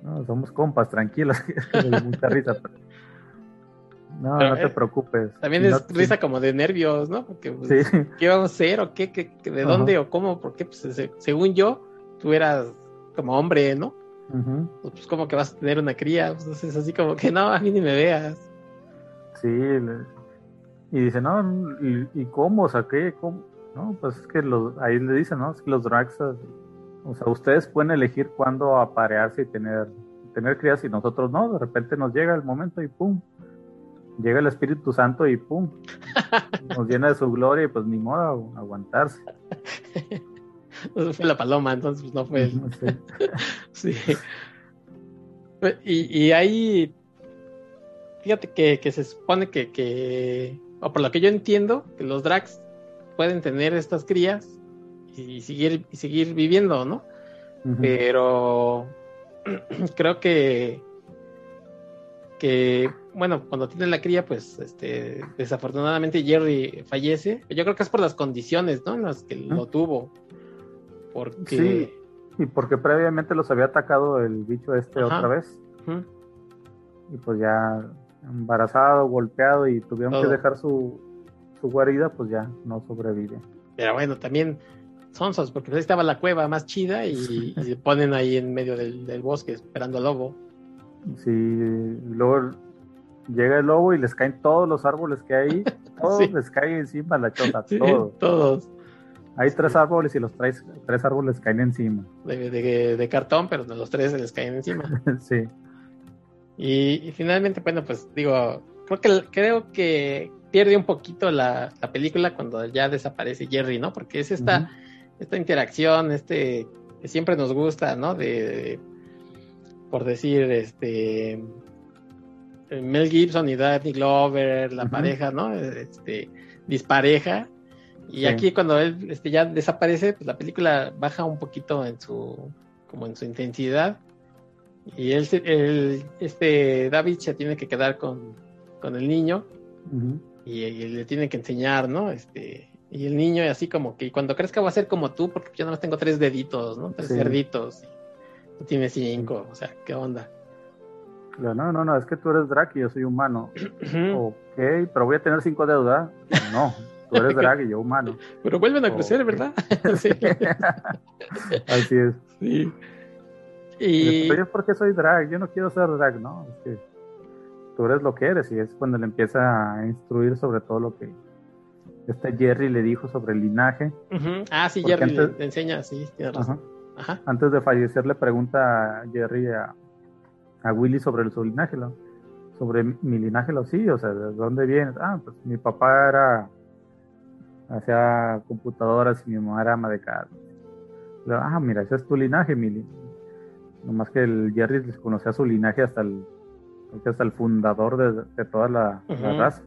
No, somos compas, tranquilos. mucha risa. No, no te eh, preocupes. También es risa como de nervios, ¿no? Porque, pues, ¿qué vamos a hacer? ¿O qué? qué, de dónde? ¿O cómo? Porque, pues, según yo, tú eras como hombre, ¿no? Pues, pues, como que vas a tener una cría. Pues, es así como que, no, a mí ni me veas. Sí. Y dice, no, ¿y, cómo? O sea, ¿qué? ¿Cómo? No, pues es que los, ahí le dicen, ¿no? Es que los drags, o sea, ustedes pueden elegir cuándo aparearse y tener, tener crías y nosotros no. De repente nos llega el momento y pum llega el Espíritu Santo y pum, (laughs) nos llena de su gloria y pues ni modo aguantarse. No (laughs) fue la paloma, entonces pues no fue. (laughs) sí. Y, y ahí, fíjate que, se supone que, o por lo que yo entiendo, que los drags pueden tener estas crías y seguir, y seguir viviendo, ¿no? Pero (clears throat) creo que que, bueno, cuando tiene la cría, pues, este, desafortunadamente Jerry fallece. Yo creo que es por las condiciones, ¿no? En las que lo tuvo. Porque... Sí, y porque previamente los había atacado el bicho este otra vez. Y pues ya embarazado, golpeado y tuvieron que dejar su, su guarida, pues ya no sobrevive. Pero bueno, también sonsos, porque ahí estaba la cueva más chida y, se ponen ahí en medio del, del bosque esperando al lobo. Sí, luego llega el lobo y les caen todos los árboles que hay, (laughs) todos les caen encima la chota, todos. Todos. Hay tres árboles y los tres, tres árboles caen encima. De, cartón, pero los tres se les caen encima. (laughs) sí. Y, finalmente, bueno, pues digo, creo que, creo que pierde un poquito la, película cuando ya desaparece Jerry, ¿no? Porque es esta, esta interacción, este, que siempre nos gusta, ¿no? De, por decir, este, Mel Gibson y Danny Glover, la pareja, ¿no? Este, dispareja. Y aquí cuando él este, ya desaparece, pues la película baja un poquito en su, como en su intensidad. Y él, él este, David se tiene que quedar con, con el niño y, le tiene que enseñar, ¿no? Este, y el niño así como que cuando crezca va a ser como tú, porque yo nada más tengo tres deditos, ¿no? Tres cerditos. Y tú tienes cinco, o sea, ¿qué onda? No, no, no, es que tú eres Drake y yo soy humano. (clears throat) ok, pero voy a tener cinco dedos, ¿verdad? No, tú eres (laughs) Drake y yo humano. Pero vuelven a crecer, ¿verdad? (laughs) sí. (laughs) Así es. Sí. Y... Pero yo porque soy drag, yo no quiero ser drag, ¿no? Es que tú eres lo que eres y es cuando le empieza a instruir sobre todo lo que este Jerry le dijo sobre el linaje. Ah, sí, Jerry le enseña, sí, tiene razón. Antes de fallecer le pregunta a Jerry a, a Willy sobre su linaje, ¿no? sobre mi linaje, lo sí, o sea, ¿de dónde vienes? Ah, pues mi papá era, hacía computadoras y mi mamá era ama de casa. Ah, mira, ese es tu linaje, mi Nomás que el Jerry desconocía su linaje hasta el, hasta el fundador de, toda la, raza.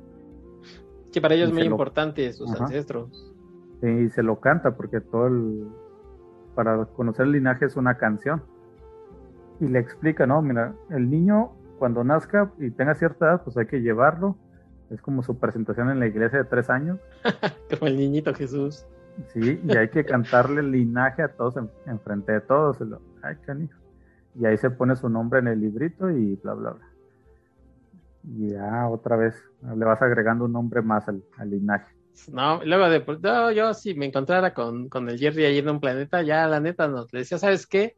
Que para ellos es muy importante sus ancestros. y se lo canta porque todo el, para conocer el linaje es una canción y le explica, no, mira, el niño cuando nazca y tenga cierta edad, pues hay que llevarlo. Es como su presentación en la iglesia de tres años. (laughs) como el niñito Jesús. Sí, y hay que cantarle el linaje a todos en, frente de todos. Ay, canijo. Y ahí se pone su nombre en el librito y bla, bla, bla. Y ya otra vez le vas agregando un nombre más al, linaje. No, luego de, no, yo si me encontrara con, con el Jerry ahí en un planeta, ya la neta nos le decía, ¿sabes qué?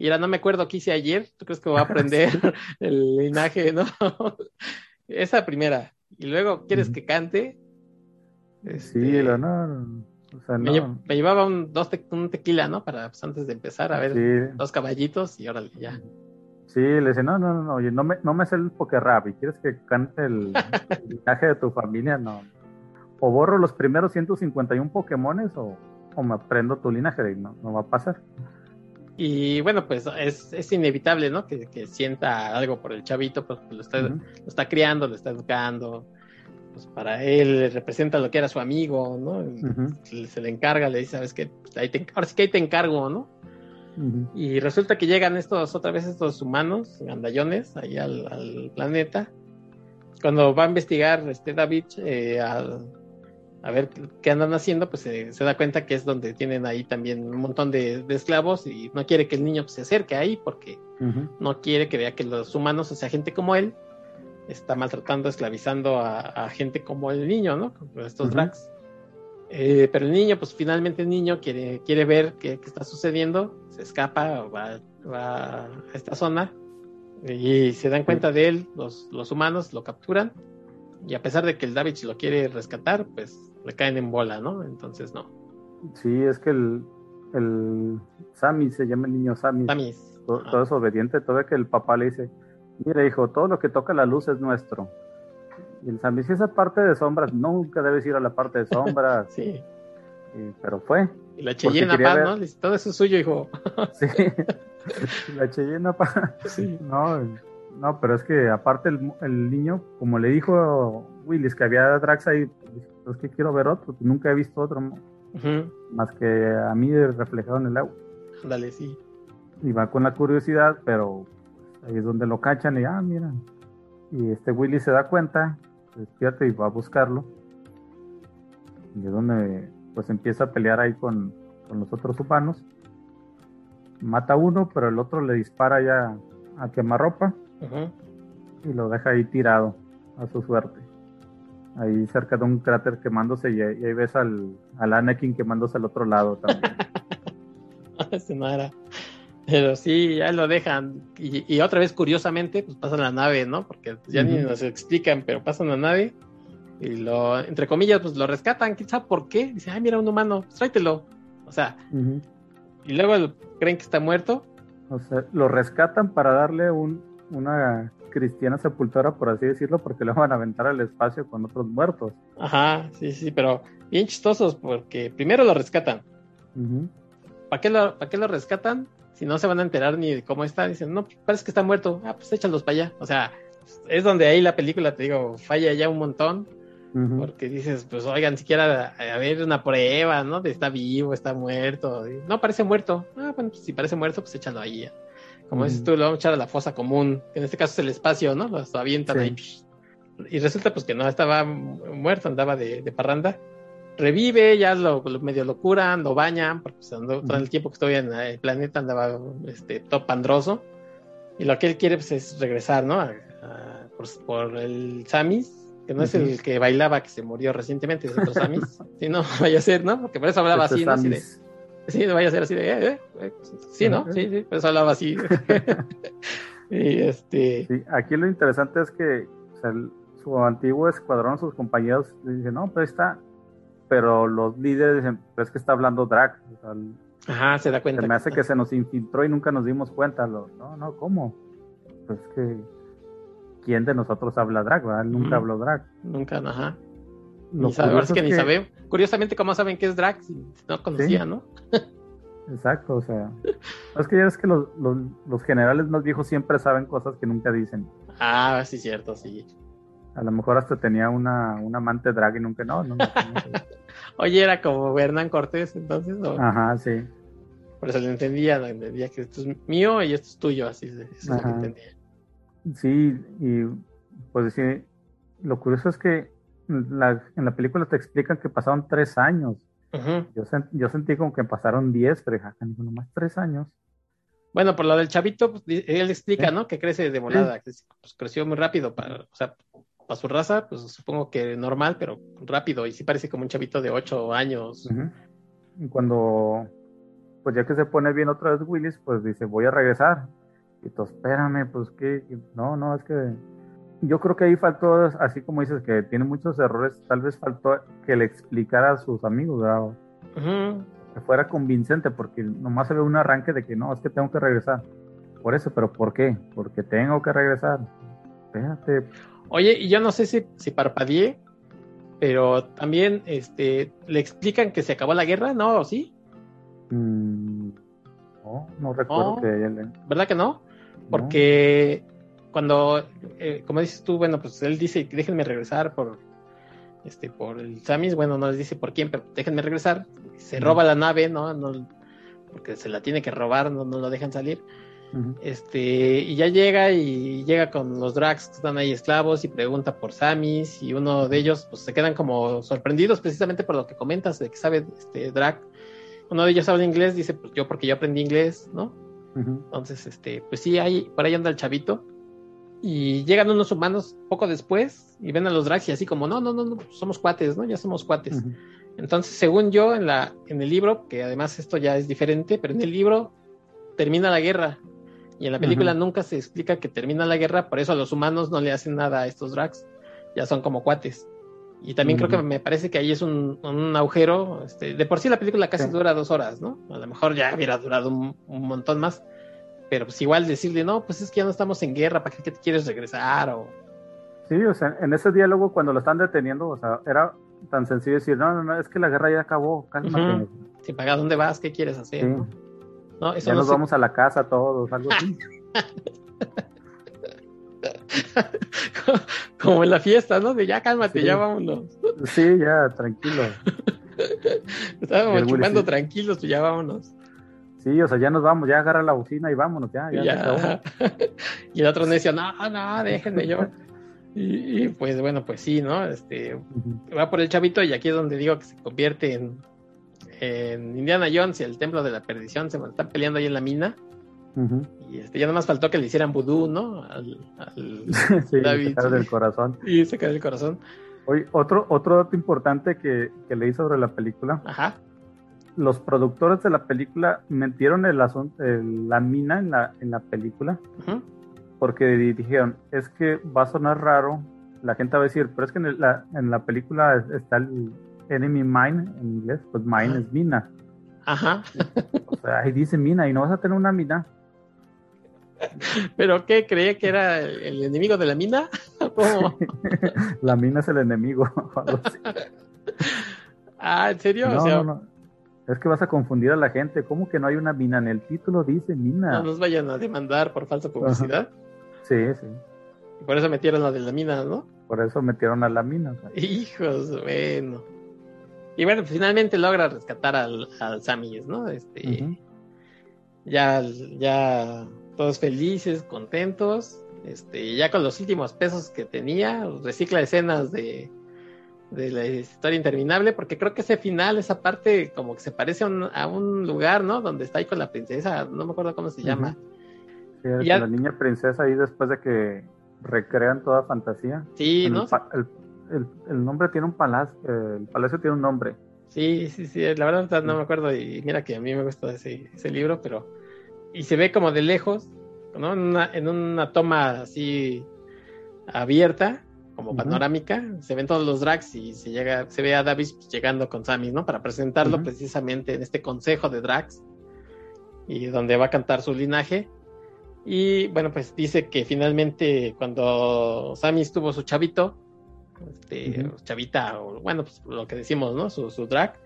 Y ahora no me acuerdo qué hice ayer. ¿Tú crees que voy a (laughs) aprender (laughs) el linaje, no? (laughs) Esa primera. Y luego, ¿quieres que cante? sí, este, no. O sea, me, llevaba un, dos un tequila, ¿no? Para pues, antes de empezar a ver dos caballitos y órale, ya. Sí, le dice, no, no, no, oye, no me, no me sé el rap y quieres que cante el, linaje de tu familia, no. O borro los primeros 151 Pokémones o, o me aprendo tu linaje, no, no va a pasar. Y bueno, pues es, es inevitable, ¿no? Que, sienta algo por el chavito, pues lo está, lo está criando, lo está educando. Pues para él representa lo que era su amigo, ¿no? se, le encarga, le dice, ¿sabes qué? Pues, ahí ahora sí que ahí te encargo, ¿no? Y resulta que llegan estos, otra vez estos humanos, gandallones, ahí al, planeta. Cuando va a investigar este David eh, al, a ver qué andan haciendo, pues se, da cuenta que es donde tienen ahí también un montón de, esclavos y no quiere que el niño se acerque ahí porque no quiere que vea que los humanos, o sea, gente como él, está maltratando, esclavizando a, gente como el niño, ¿no? estos drags. Eh, pero el niño, pues finalmente el niño quiere, quiere ver qué, está sucediendo, se escapa, va, va, a esta zona y se dan cuenta de él, los, los humanos lo capturan y a pesar de que el David lo quiere rescatar, pues le caen en bola, ¿no? Entonces no. Sí, es que el, el Sammy se llama el niño Sammy. Sammy. Todo, es obediente, todo que el papá le dice, mira hijo, todo lo que toca la luz es nuestro. Y el Sammy, si esa parte de sombras, nunca debes ir a la parte de sombras. (laughs) sí. pero fue. Y la Cheyenne Paz, ¿no? todo eso es suyo, hijo. (laughs) sí. (laughs) la Cheyenne Paz. Sí. No, no, pero es que aparte el, el niño, como le dijo Willis que había Drax ahí, es que quiero ver otro, nunca he visto otro más que a mí reflejado en el agua. Dale, sí. Y va con la curiosidad, pero ahí es donde lo cachan y, ah, mira. Y este Willy se da cuenta, se despierta y va a buscarlo. Y es donde pues empieza a pelear ahí con, los otros humanos. Mata a uno, pero el otro le dispara ya a quemarropa y lo deja ahí tirado a su suerte ahí cerca de un cráter quemándose y ahí, ves al, al, Anakin quemándose al otro lado también. (laughs) Pero sí, ya lo dejan. Y, otra vez, curiosamente, pues pasan la nave, ¿no? Porque ya ni nos explican, pero pasan la nave y lo, entre comillas, pues lo rescatan. ¿Quién sabe por qué? Dice, ay, mira, un humano, pues tráetelo. O sea, y luego creen que está muerto. O sea, lo rescatan para darle un, una cristiana sepultura, por así decirlo, porque lo van a aventar al espacio con otros muertos. Ajá, sí, sí, pero bien chistosos porque primero lo rescatan ¿Para qué, lo, ¿Para qué lo rescatan? Si no se van a enterar ni de cómo está. Dicen, no, parece que está muerto. Ah, pues échalos para allá. O sea, es donde ahí la película, te digo, falla ya un montón. Porque dices, pues oigan, siquiera a, ver una prueba, ¿no? De está vivo, está muerto. No, parece muerto. Ah, bueno, pues si parece muerto, pues échalo ahí. Como dices tú, lo vamos a echar a la fosa común, que en este caso es el espacio, ¿no? Lo avientan ahí. Y resulta pues que no estaba muerto, andaba de, parranda. Revive, ya lo, medio lo curan, lo bañan, porque pues, todo el tiempo que estoy en el planeta andaba este, todo pandroso. Y lo que él quiere pues, es regresar, ¿no? por, por, el Samis, que no es el que bailaba, que se murió recientemente, es otro Samis. (laughs) si no, (laughs) vaya a ser, ¿no? Porque por eso hablaba este así, ¿no? Sí, no vaya a ser así de, eh, eh, eh sí, ¿no? Sí, sí, por eso hablaba así. (laughs) y este... Sí, aquí lo interesante es que su antiguo escuadrón, sus compañeros dicen, no, pero está, pero los líderes dicen, pero es que está hablando Drac. Ajá, se da cuenta. Se me hace que se nos infiltró y nunca nos dimos cuenta. no, no, ¿cómo? Pues que quién de nosotros habla drag, ¿verdad? nunca habló drag. Nunca, ajá. Ni sabe, es que, ni sabe. Curiosamente, ¿cómo saben que es drag si no conocía, no? Exacto, o sea. es que ya es que los, los, generales más viejos siempre saben cosas que nunca dicen. Ah, sí, cierto, sí. A lo mejor hasta tenía una, un amante drag y nunca no. no, (laughs) Oye, era como Hernán Cortés, entonces. ¿no? Ajá, sí. Por eso le entendía, entendía que esto es mío y esto es tuyo, así es lo que entendía. Sí, y pues sí, lo curioso es que la, en la película te explican que pasaron tres años. yo, yo, sentí como que pasaron diez, pero dije, nomás tres años. Bueno, por lo del chavito, pues, él explica, ¿no? Que crece de volada, pues creció muy rápido, para, o sea, para su raza, pues supongo que normal, pero rápido, y sí parece como un chavito de ocho años. Y cuando, pues ya que se pone bien otra vez Willis, pues dice, voy a regresar. Y tú, espérame, pues que, no, no, es que yo creo que ahí faltó, así como dices, que tiene muchos errores, tal vez faltó que le explicara a sus amigos, ¿verdad? Que fuera convincente, porque nomás se ve un arranque de que no, es que tengo que regresar. Por eso, pero ¿por qué? Porque tengo que regresar. Espérate. Oye, y yo no sé si, si parpadeé, pero también este, le explican que se acabó la guerra, ¿no? ¿O sí? Mm, no, no recuerdo que ella ¿Verdad que no? Porque cuando, eh, como dices tú, bueno, pues él dice, déjenme regresar por, este, por el Samis, bueno, no les dice por quién, pero déjenme regresar. Se roba la nave, ¿no? no porque se la tiene que robar, no, no lo dejan salir. Este, y ya llega y llega con los drags que están ahí esclavos y pregunta por Samis y uno de ellos pues se quedan como sorprendidos precisamente por lo que comentas de que sabe este drag. Uno de ellos habla inglés, dice pues yo porque yo aprendí inglés, ¿no? Entonces, este, pues sí, ahí, por ahí anda el chavito. Y llegan unos humanos poco después y ven a los drags y así como, no, no, no, no somos cuates, ¿no? Ya somos cuates. Entonces, según yo, en, la, en el libro, que además esto ya es diferente, pero en el libro termina la guerra. Y en la película nunca se explica que termina la guerra, por eso a los humanos no le hacen nada a estos drags. Ya son como cuates. Y también creo que me parece que ahí es un, un agujero. Este, de por sí la película casi dura dos horas, ¿no? A lo mejor ya hubiera durado un, montón más. Pero pues igual decirle, no, pues es que ya no estamos en guerra, ¿para qué te quieres regresar? O... Sí, o sea, en ese diálogo cuando lo están deteniendo, o sea, era tan sencillo decir, no, no, no, es que la guerra ya acabó, cálmate. Si pagas, ¿dónde vas? ¿Qué quieres hacer? ¿no? ya nos vamos a la casa todos, algo así. (laughs) Como en la fiesta, ¿no? De ya cálmate, ya vámonos. Sí, ya, tranquilo. (laughs) Estábamos chupando tranquilos, pues ya vámonos. Sí, o sea, ya nos vamos, ya agarra la bocina y vámonos, ya, ya. (laughs) y el otro necio, no, no, déjenme yo. Y, pues bueno, pues sí, ¿no? Este va por el chavito y aquí es donde digo que se convierte en, en Indiana Jones y el templo de la perdición, se están peleando ahí en la mina. Y este, ya más faltó que le hicieran vudú, ¿no? Al, (laughs) sí, David. del corazón. Y se cae del corazón. Oye, otro, otro dato importante que, que leí sobre la película. Ajá. Los productores de la película metieron el asunto, la mina en la, en la película. Porque dijeron, es que va a sonar raro. La gente va a decir, pero es que en la, en la película está el enemy mine en inglés. Pues mine es mina. Ajá. O sea, ahí dice mina y no vas a tener una mina. (laughs) ¿Pero qué? ¿Creía que era el enemigo de la mina? (laughs) (laughs) La mina es el enemigo. ah, ¿en serio? No, no, no. Es que vas a confundir a la gente. ¿Cómo que no hay una mina? En el título dice mina. No nos vayan a demandar por falsa publicidad. Sí, sí. Y por eso metieron la de la mina, ¿no? Por eso metieron a la mina. Hijos, bueno. Y bueno, finalmente logra rescatar al, al Sammy, ¿no? Este, Ya, ya todos felices, contentos. Este, ya con los últimos pesos que tenía, recicla escenas de, de la historia interminable, porque creo que ese final, esa parte, como que se parece a un, lugar, ¿no? Donde está ahí con la princesa, no me acuerdo cómo se llama. Sí, la niña princesa ahí después de que recrean toda fantasía. Sí, ¿no? El, nombre tiene un palacio, el palacio tiene un nombre. Sí, sí, sí, la verdad no me acuerdo y mira que a mí me gusta ese, ese libro, pero... Y se ve como de lejos, ¿no? En una, en una toma así abierta, como panorámica, se ven todos los drags y se llega, se ve a Davis llegando con Sammy, ¿no? Para presentarlo precisamente en este consejo de drags y donde va a cantar su linaje. Y bueno, pues dice que finalmente cuando Sammy estuvo su chavito, este, chavita, o bueno, pues lo que decimos, ¿no? Su, su drag,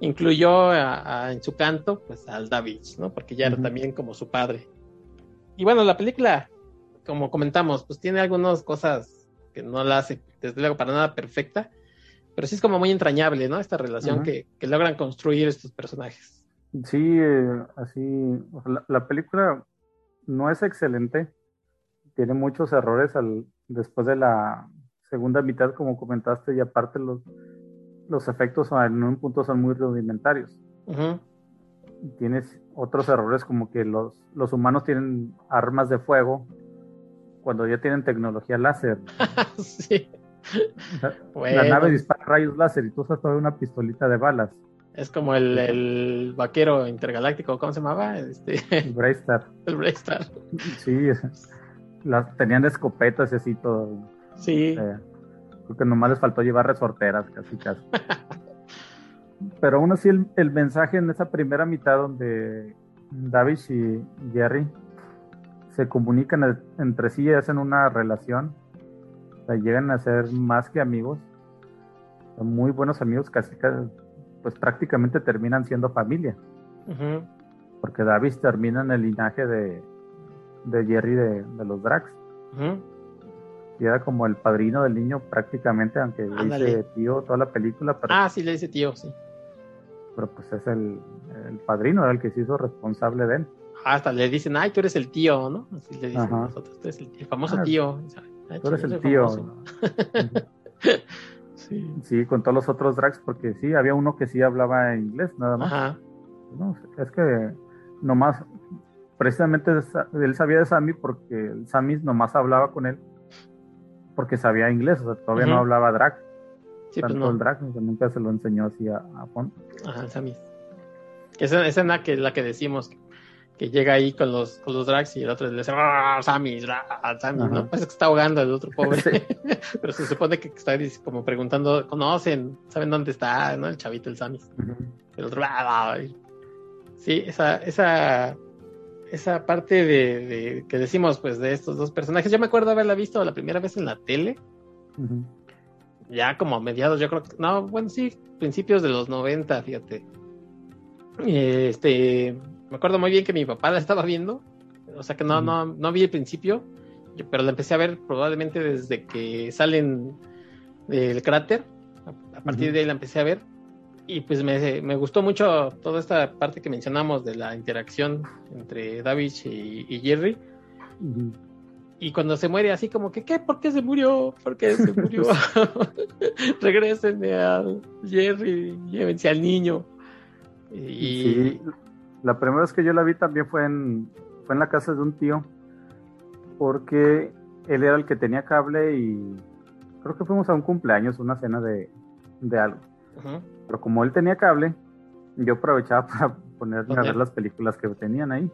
incluyó en su canto, pues al Davis, ¿no? Porque ya era también como su padre. Y bueno, la película, como comentamos, pues tiene algunas cosas que no la hace, desde luego, para nada perfecta, pero sí es como muy entrañable, ¿no? Esta relación que, logran construir estos personajes. Sí, eh, así, la, película no es excelente, tiene muchos errores al, después de la segunda mitad, como comentaste, y aparte los, los efectos en un punto son muy rudimentarios. Tienes otros errores como que los, los humanos tienen armas de fuego cuando ya tienen tecnología láser. (laughs) sí. La nave dispara rayos láser y tú usas toda una pistolita de balas. Es como el, el vaquero intergaláctico, ¿cómo se llamaba? Este... El Braystar. (laughs) El Braystar. Sí, las, tenían escopetas y así todo. Sí. Eh, creo que nomás les faltó llevar resorteras, casi casi. (laughs) Pero aún así el, el, mensaje en esa primera mitad donde David y Jerry se comunican entre sí y hacen una relación, llegan a ser más que amigos, son muy buenos amigos, casi, pues prácticamente terminan siendo familia. Porque Davis termina en el linaje de, de Jerry de, los Drax. Y era como el padrino del niño prácticamente, aunque le dice tío toda la película. ah, sí, le dice tío, sí. Pero pues es el, el padrino, era el que se hizo responsable de él hasta le dicen, ay, tú eres el tío, ¿no? Así le dicen nosotros, tú eres el, famoso ah, tío. tú eres el tío. (laughs) sí. con todos los otros drags, porque sí, había uno que sí hablaba inglés, nada más. Ajá. No, es que nomás, precisamente él sabía de Sammy porque Sammy nomás hablaba con él porque sabía inglés, o sea, todavía no hablaba drag. Sí, pues Tanto el drag, nunca se lo enseñó así a, a Ajá, Sammy. Esa, esa es la que, la que decimos, que llega ahí con los, con los drags y el otro le dice, ¡Ah, Sammy! Sammy! ¿no? Parece que está ahogando el otro pobre. (laughs) Pero se supone que está como preguntando, ¿conocen? ¿Saben dónde está? ¿no? El chavito, el Sammy. El otro, ¡Ah, Sí, esa, esa, esa parte de, que decimos, pues, de estos dos personajes. Yo me acuerdo haberla visto la primera vez en la tele. Ya como a mediados, yo creo que, no, bueno, sí, principios de los 90, fíjate. Este, me acuerdo muy bien que mi papá la estaba viendo, o sea que no, no, no vi el principio, pero la empecé a ver probablemente desde que salen del cráter, a, partir de ahí la empecé a ver, y pues me, me, gustó mucho toda esta parte que mencionamos de la interacción entre David y, Jerry. Y cuando se muere, así como que, ¿qué? ¿Por qué se murió? ¿Por qué se murió? (laughs) (laughs) Regrésenme a Jerry, llévense al niño. Y, la primera vez que yo la vi también fue en, fue en la casa de un tío, porque él era el que tenía cable y creo que fuimos a un cumpleaños, una cena de, algo. Pero como él tenía cable, yo aprovechaba (laughs) para ponerme a ver las películas que tenían ahí.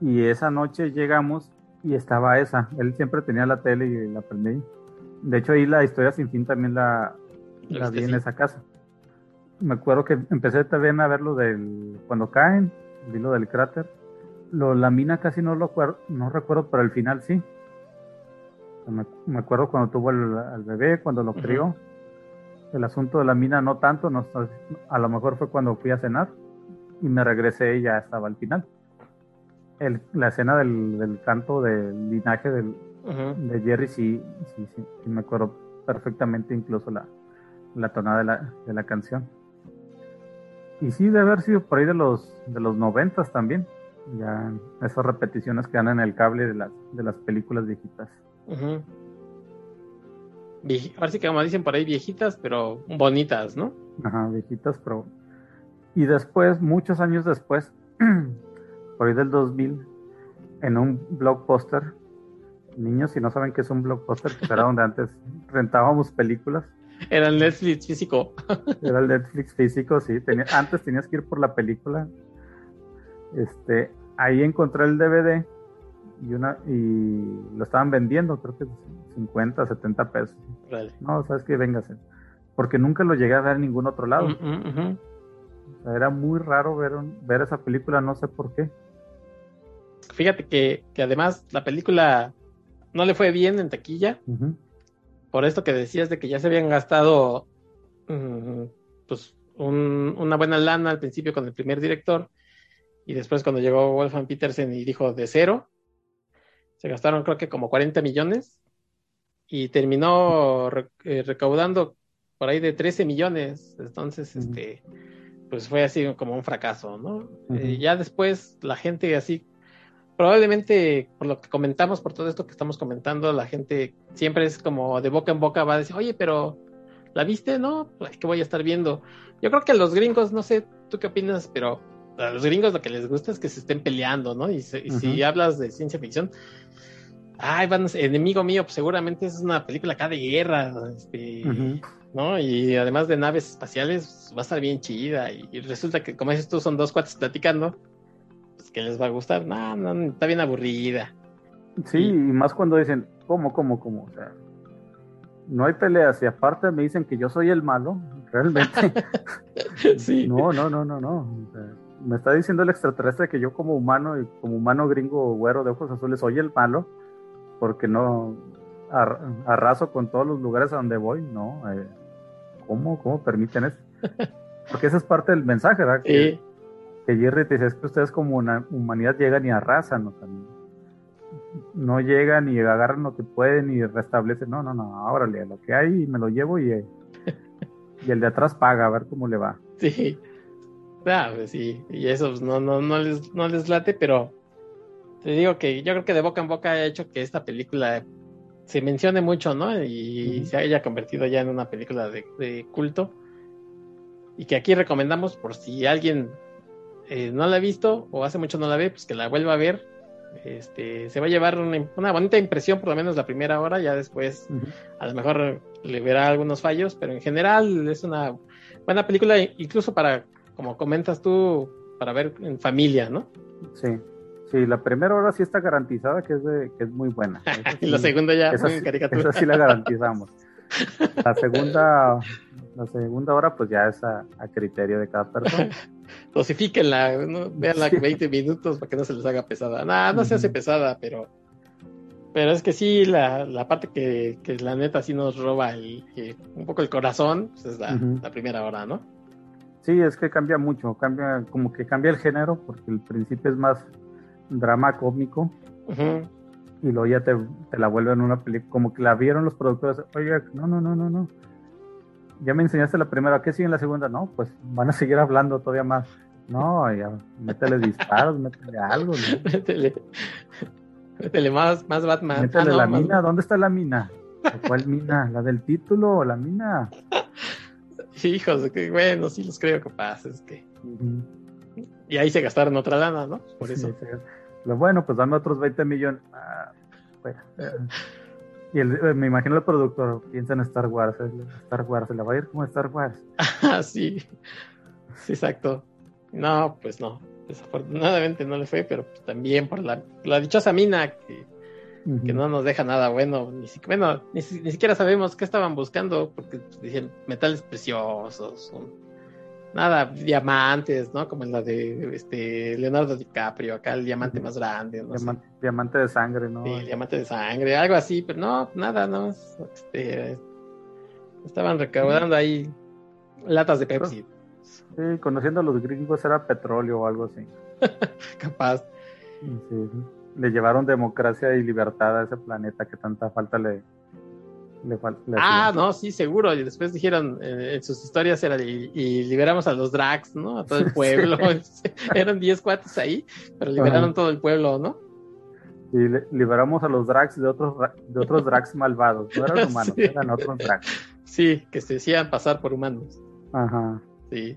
Y esa noche llegamos y estaba esa. Él siempre tenía la tele y la prendí. De hecho, ahí la historia sin fin también la, la vi en esa casa me acuerdo que empecé también a ver lo del cuando caen, vi lo del cráter. Lo, la mina casi no lo no recuerdo, pero al final sí. Me, acuerdo cuando tuvo el, al bebé, cuando lo crió. el asunto de la mina no tanto, no, a lo mejor fue cuando fui a cenar y me regresé y ya estaba al final. El, la escena del, del, canto del linaje del, de Jerry sí, sí, sí, me acuerdo perfectamente incluso la, la tonada de la, de la canción. Y sí, debe haber sido por ahí de los, de los noventas también. Ya esas repeticiones que dan en el cable de las, de las películas viejitas. Uh Ahora sí que como dicen por ahí viejitas, pero bonitas, ¿no? Ajá, viejitas, pero... Y después, muchos años después, (clears throat) por ahí del 2000, en un blockbuster, niños si no saben qué es un blockbuster, que era (laughs) donde antes rentábamos películas. Era el Netflix físico. (laughs) Era el Netflix físico, sí. antes tenías que ir por la película. Este, ahí encontré el DVD y una y lo estaban vendiendo, creo que 50, 70 pesos. No, sabes que véngase. Porque nunca lo llegué a ver en ningún otro lado. Mm, mm, era muy raro ver, ver esa película, no sé por qué. Fíjate que, que además la película no le fue bien en taquilla. Por esto que decías de que ya se habían gastado mm, pues una buena lana al principio con el primer director. Y después cuando llegó Wolfgang Petersen y dijo de cero, se gastaron creo que como 40 millones y terminó eh, recaudando por ahí de 13 millones. Entonces, este, pues fue así como un fracaso, ¿no? Eh, ya después la gente así, probablemente por lo que comentamos, por todo esto que estamos comentando, la gente siempre es como de boca en boca va a decir, oye, pero ¿la viste? No, pues que voy a estar viendo. Yo creo que a los gringos, no sé, tú qué opinas, pero a los gringos lo que les gusta es que se estén peleando, ¿no? Y, y si hablas de ciencia ficción, ay, van, enemigo mío, pues seguramente es una película acá de guerra, este, ¿no? Y además de naves espaciales, va a estar bien chida. Y, resulta que, como dices tú, son dos cuates platicando, que les va a gustar. No, no, está bien aburrida. Sí, y, más cuando dicen, ¿cómo, cómo, cómo? O sea, no hay peleas y aparte me dicen que yo soy el malo, realmente. (laughs) sí. No, no, no, no, no. me está diciendo el extraterrestre que yo como humano y como humano gringo güero de ojos azules soy el malo porque no arraso con todos los lugares a donde voy, ¿no? Eh, ¿cómo, ¿Cómo permiten eso? (laughs) Porque esa es parte del mensaje, ¿verdad? Que, Jerry te es que ustedes como una humanidad llegan y arrasan, o no llegan y agarran lo que pueden y restablecen, no, no, no, órale, lo que hay me lo llevo y, y el de atrás paga, a ver cómo le va. Sí, ah, pues sí, y eso pues, no, no, no, les, no les late, pero te digo que yo creo que de boca en boca ha hecho que esta película se mencione mucho, ¿no? Y se haya convertido ya en una película de, culto. Y que aquí recomendamos por si alguien eh, no la ha visto o hace mucho no la ve, pues que la vuelva a ver. Este, se va a llevar una, bonita impresión por lo menos la primera hora, ya después a lo mejor le verá algunos fallos, pero en general es una buena película incluso para, como comentas tú, para ver en familia, ¿no? Sí. Sí, la primera hora sí está garantizada que es, de, que es muy buena. (laughs) y la segunda ya esa, sí, esa sí la garantizamos. (laughs) La segunda, la segunda hora pues ya es a, criterio de cada persona. (laughs) Dosifíquenla, ¿no? veanla 20 minutos para que no se les haga pesada. Nada, no se hace pesada, pero pero es que sí, la, la parte que, que, la neta sí nos roba el, un poco el corazón, pues es la, la, primera hora, ¿no? Sí, es que cambia mucho, cambia, como que cambia el género, porque el principio es más drama cómico. Y luego ya te, la vuelven una película, como que la vieron los productores, oye, no, no, no, no, no. Ya me enseñaste la primera, ¿qué sigue en la segunda? No, pues van a seguir hablando todavía más. No, ya, métele disparos, métele algo. (laughs) Métele, métele más, más Batman. Métele ah, la mina, ¿dónde está la mina? ¿Cuál mina? ¿La del título o la mina? (laughs) Hijos, que bueno, sí los creo capaz, es que. Y ahí se gastaron otra lana, ¿no? Por eso. Lo bueno, pues dame otros 20 millones. Ah, y eh, me imagino el productor piensa en Star Wars. Eh, Star Wars, ¿se le va a ir como Star Wars? Ah, (laughs) sí. Sí, exacto. No, pues no. Desafortunadamente no le fue, pero pues también por la, la dichosa mina que, que no nos deja nada bueno. Ni, bueno, ni, siquiera sabemos qué estaban buscando, porque pues, dicen metales preciosos, nada, diamantes, ¿no? Como en la de este Leonardo DiCaprio, acá el diamante más grande, diamante, de sangre, ¿no? Sí, diamante de sangre, algo así, pero no, nada, no, este, Estaban recaudando ahí latas de Pepsi. Sí, conociendo a los gringos era petróleo o algo así. (laughs) Capaz. Sí, le llevaron democracia y libertad a ese planeta que tanta falta le, le, Ah, no, sí, seguro. Y después dijeron eh, en sus historias era y, liberamos a los drags, ¿no? A todo el (laughs) (laughs) pueblo. (laughs) Eran 10 cuates ahí, pero liberaron todo el pueblo, ¿no? Y liberamos a los drags de otros de otros drags malvados. No eran humanos, eran otros drags. Sí, que se decían pasar por humanos. Ajá. Sí.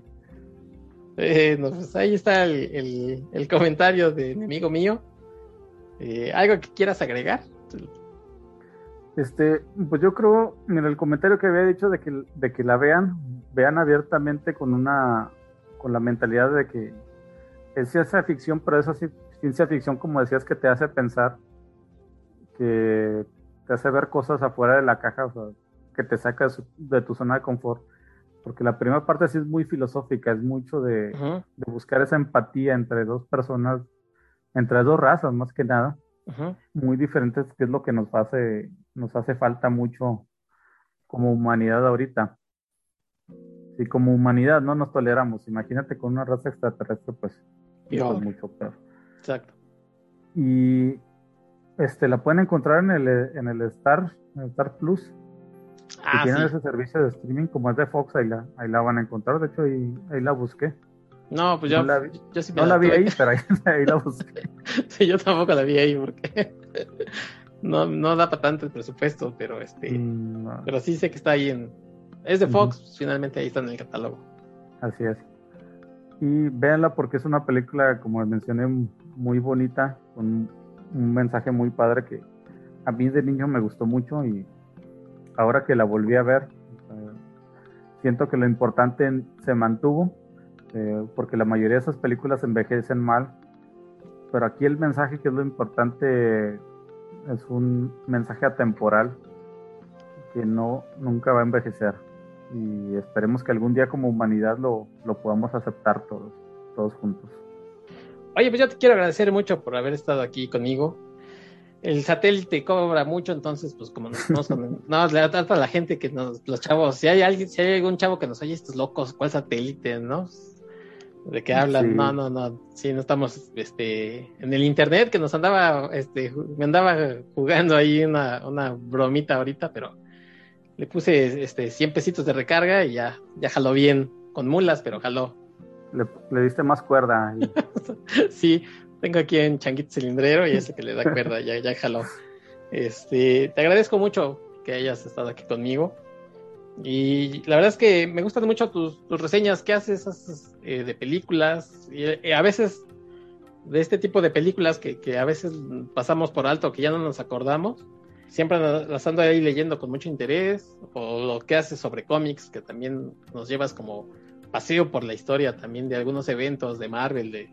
Eh, pues ahí está el, el, comentario de mi amigo mío. Eh, ¿Algo que quieras agregar? Este, pues yo creo, mira, el comentario que había dicho de que, de que la vean, vean abiertamente con una, con la mentalidad de que es ciencia ficción, pero es así, ciencia ficción, como decías, que te hace pensar, que te hace ver cosas afuera de la caja, o sea, que te saca de, tu zona de confort. Porque la primera parte sí es muy filosófica, es mucho de, de buscar esa empatía entre dos personas, entre dos razas más que nada. Muy diferentes, que es lo que nos hace, nos hace falta mucho como humanidad ahorita. Si como humanidad no nos toleramos, imagínate con una raza extraterrestre, pues, es mucho peor. Exacto. Y este la pueden encontrar en el, en el Star, en el Star Plus. Ah, tienen ese servicio de streaming, como es de Fox, ahí la, ahí la van a encontrar. De hecho, ahí, ahí la busqué. No, pues yo, no la vi, sí no la, vi ahí, pero ahí, (laughs) la busqué. (laughs) sí, yo tampoco la vi ahí porque (laughs) no, no da para tanto el presupuesto, pero este, mm, pero sí sé que está ahí en, es de Fox, finalmente ahí está en el catálogo. Así es. Y véanla porque es una película, como mencioné, muy bonita, con un mensaje muy padre que a mí de niño me gustó mucho y ahora que la volví a ver, siento que lo importante se mantuvo eh, porque la mayoría de esas películas envejecen mal, pero aquí el mensaje que es lo importante es un mensaje atemporal que no nunca va a envejecer y esperemos que algún día como humanidad lo, lo podamos aceptar todos, todos juntos. Oye, pues yo te quiero agradecer mucho por haber estado aquí conmigo el satélite cobra mucho, entonces, pues como nos, (laughs) no, le da a la gente que nos, los chavos, si hay alguien, si hay algún chavo que nos oye estos locos, ¿cuál satélite, no? ¿De qué hablan? No, no, no. Sí, no estamos este, en el internet que nos andaba, este, me andaba jugando ahí una, una bromita ahorita, pero le puse este 100 pesitos de recarga y ya, ya jaló bien, con mulas, pero jaló. Le, diste más cuerda. (laughs) sí, tengo aquí en Changuito Cilindrero y ese que le da cuerda, ya, ya jaló. Este, te agradezco mucho que hayas estado aquí conmigo. Y la verdad es que me gustan mucho tus, reseñas que haces eh, de películas. Y, eh, a veces de este tipo de películas que, a veces pasamos por alto, que ya no nos acordamos. Siempre las ando ahí leyendo con mucho interés. O lo que haces sobre cómics, que también nos llevas como paseo por la historia también de algunos eventos de Marvel. De...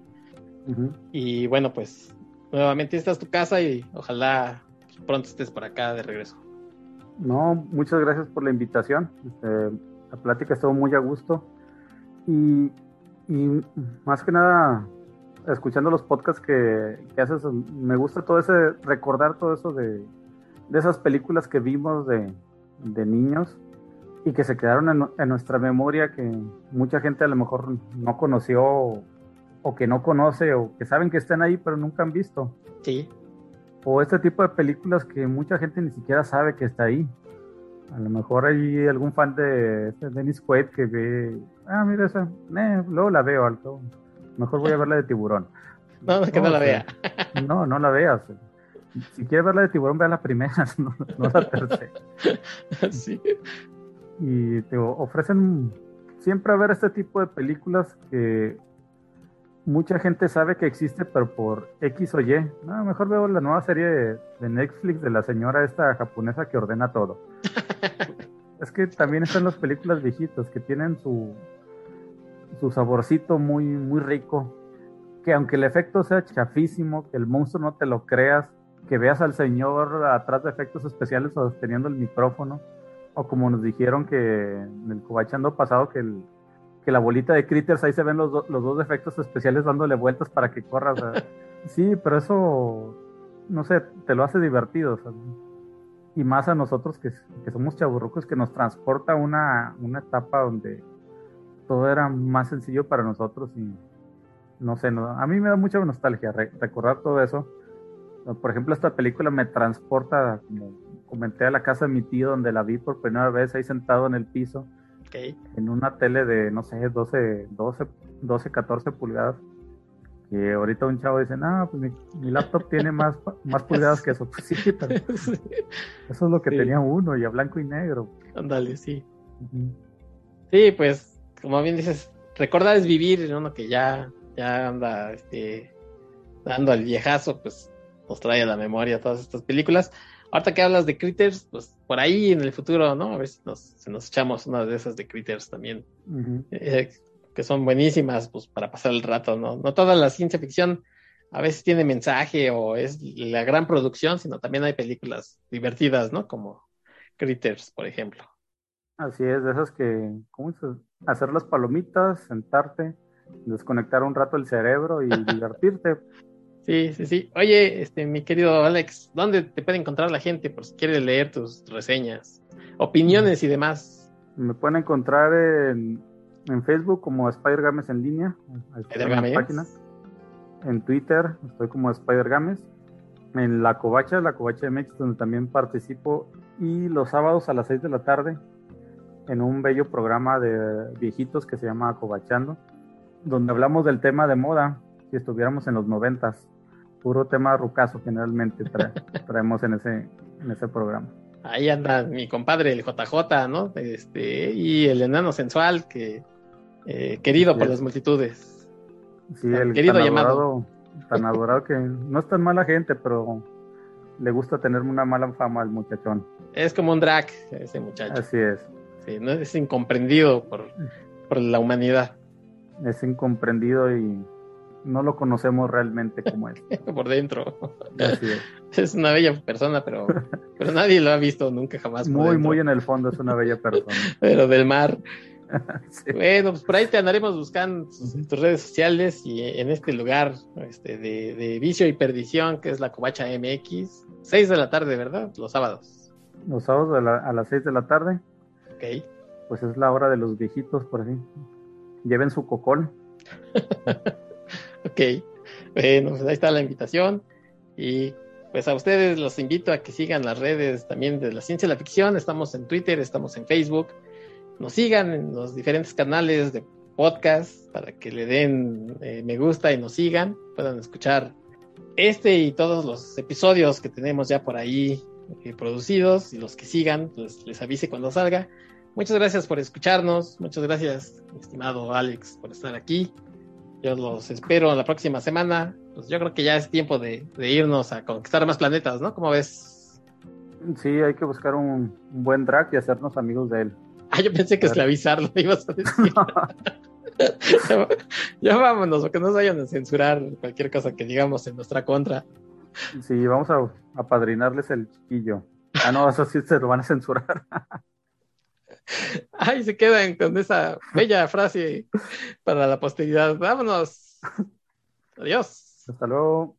Y bueno, pues nuevamente esta es tu casa y ojalá pronto estés por acá de regreso. No, muchas gracias por la invitación. Este, la plática estuvo muy a gusto. Y, más que nada, escuchando los podcasts que, haces, me gusta todo ese, recordar todo eso de, esas películas que vimos de, niños y que se quedaron en, en, nuestra memoria, que mucha gente a lo mejor no conoció o que no conoce o que saben que están ahí pero nunca han visto. Sí o este tipo de películas que mucha gente ni siquiera sabe que está ahí. A lo mejor hay algún fan de, Dennis Quaid que ve, ah, mira esa, eh, luego la veo, alto. Mejor voy a ver la de tiburón. (laughs) No, que no, la vea. (laughs) No, no la veas. Si quieres ver la de tiburón, vea la primera, (laughs) no, la tercera. Sí. Y te ofrecen siempre a ver este tipo de películas que mucha gente sabe que existe, pero por X o Y. No, mejor veo la nueva serie de, Netflix de la señora esta japonesa que ordena todo. (laughs) es que también están las películas viejitas que tienen su, su saborcito muy, muy rico. Que aunque el efecto sea chafísimo, que el monstruo no te lo creas, que veas al señor atrás de efectos especiales sosteniendo el micrófono, o como nos dijeron que en el cobachando pasado que el, que la bolita de critters, ahí se ven los, los dos efectos especiales dándole vueltas para que corras. (laughs) sí, pero eso, no sé, te lo hace divertido. y más a nosotros que, que somos chaburrucos, que nos transporta una, una etapa donde todo era más sencillo para nosotros y no sé, no, a mí me da mucha nostalgia recordar todo eso. Por ejemplo, esta película me transporta, como comenté, a la casa de mi tío donde la vi por primera vez ahí sentado en el piso, en una tele de, no sé, 12, 12, 12 14 pulgadas. Y ahorita un chavo dice, no, pues mi, laptop tiene más, (laughs) más pulgadas que eso. Pues sí, (laughs) pero eso es lo que tenía uno, y a blanco y negro. Ándale, sí. Sí, pues, como bien dices, recordar es vivir, uno que ya, ya anda este, dando al viejazo, pues nos trae a la memoria todas estas películas. Ahorita que hablas de Critters, pues por ahí en el futuro, ¿no? A ver si nos, nos echamos una de esas de Critters también que son buenísimas pues, para pasar el rato, ¿no? No toda la ciencia ficción a veces tiene mensaje o es la gran producción, sino también hay películas divertidas, ¿no? Como Critters, por ejemplo. Así es, de esas que, ¿cómo es? Hacer las palomitas, sentarte, desconectar un rato el cerebro y (laughs) divertirte. Sí, sí, sí. Oye, este, mi querido Alex, ¿dónde te puede encontrar la gente por si quiere leer tus reseñas, opiniones y demás? Me pueden encontrar en en Facebook como Spider Games en línea. En página. En Twitter estoy como Spider Games. En La Covacha, La Covacha MX, donde también participo. Y los sábados a las 6 de la tarde en un bello programa de viejitos que se llama Covachando, donde hablamos del tema de moda, si estuviéramos en los noventas, puro tema rucazo generalmente (laughs) traemos en ese, en ese programa. Ahí anda mi compadre, el JJ, ¿no? Este, y el enano sensual que eh, querido por las multitudes. Sí, el querido tan llamado. Adorado, tan adorado que no es tan mala gente, pero le gusta tener una mala fama al muchachón. Es como un drag ese muchacho. Así es. Sí, ¿no? es incomprendido por, por la humanidad. Es incomprendido y no lo conocemos realmente como es. (laughs) por dentro. Así es. es. una bella persona, pero, (laughs) pero nadie lo ha visto nunca jamás. Muy, muy en el fondo es una bella persona. (laughs) pero del mar. Bueno, pues por ahí te andaremos buscando tus, tus, redes sociales y en este lugar este, de, vicio y perdición que es la Covacha MX, 6 de la tarde, ¿verdad? Los sábados. Los sábados a, las 6 de la tarde. Ok. Pues es la hora de los viejitos, por así. Lleven su cocol. Ok. Bueno, pues ahí está la invitación. Y pues a ustedes los invito a que sigan las redes también de la ciencia y la ficción. Estamos en Twitter, estamos en Facebook nos sigan en los diferentes canales de podcast para que le den eh, me gusta y nos sigan, puedan escuchar este y todos los episodios que tenemos ya por ahí eh, producidos y los que sigan, pues les avise cuando salga. Muchas gracias por escucharnos, muchas gracias, estimado Alex, por estar aquí. Yo los espero la próxima semana. Pues yo creo que ya es tiempo de, irnos a conquistar más planetas, ¿no? ¿Cómo ves? Sí, hay que buscar un buen drag y hacernos amigos de él. Ah, yo pensé que esclavizarlo, (laughs) ibas a decir. (laughs) ya, vámonos, porque no nos vayan a censurar cualquier cosa que digamos en nuestra contra. Sí, vamos a apadrinarles el chiquillo. Ah, no, eso sí se lo van a censurar. (laughs) (laughs) Ay, se quedan con esa bella frase para la posteridad. Vámonos. Adiós. Hasta luego.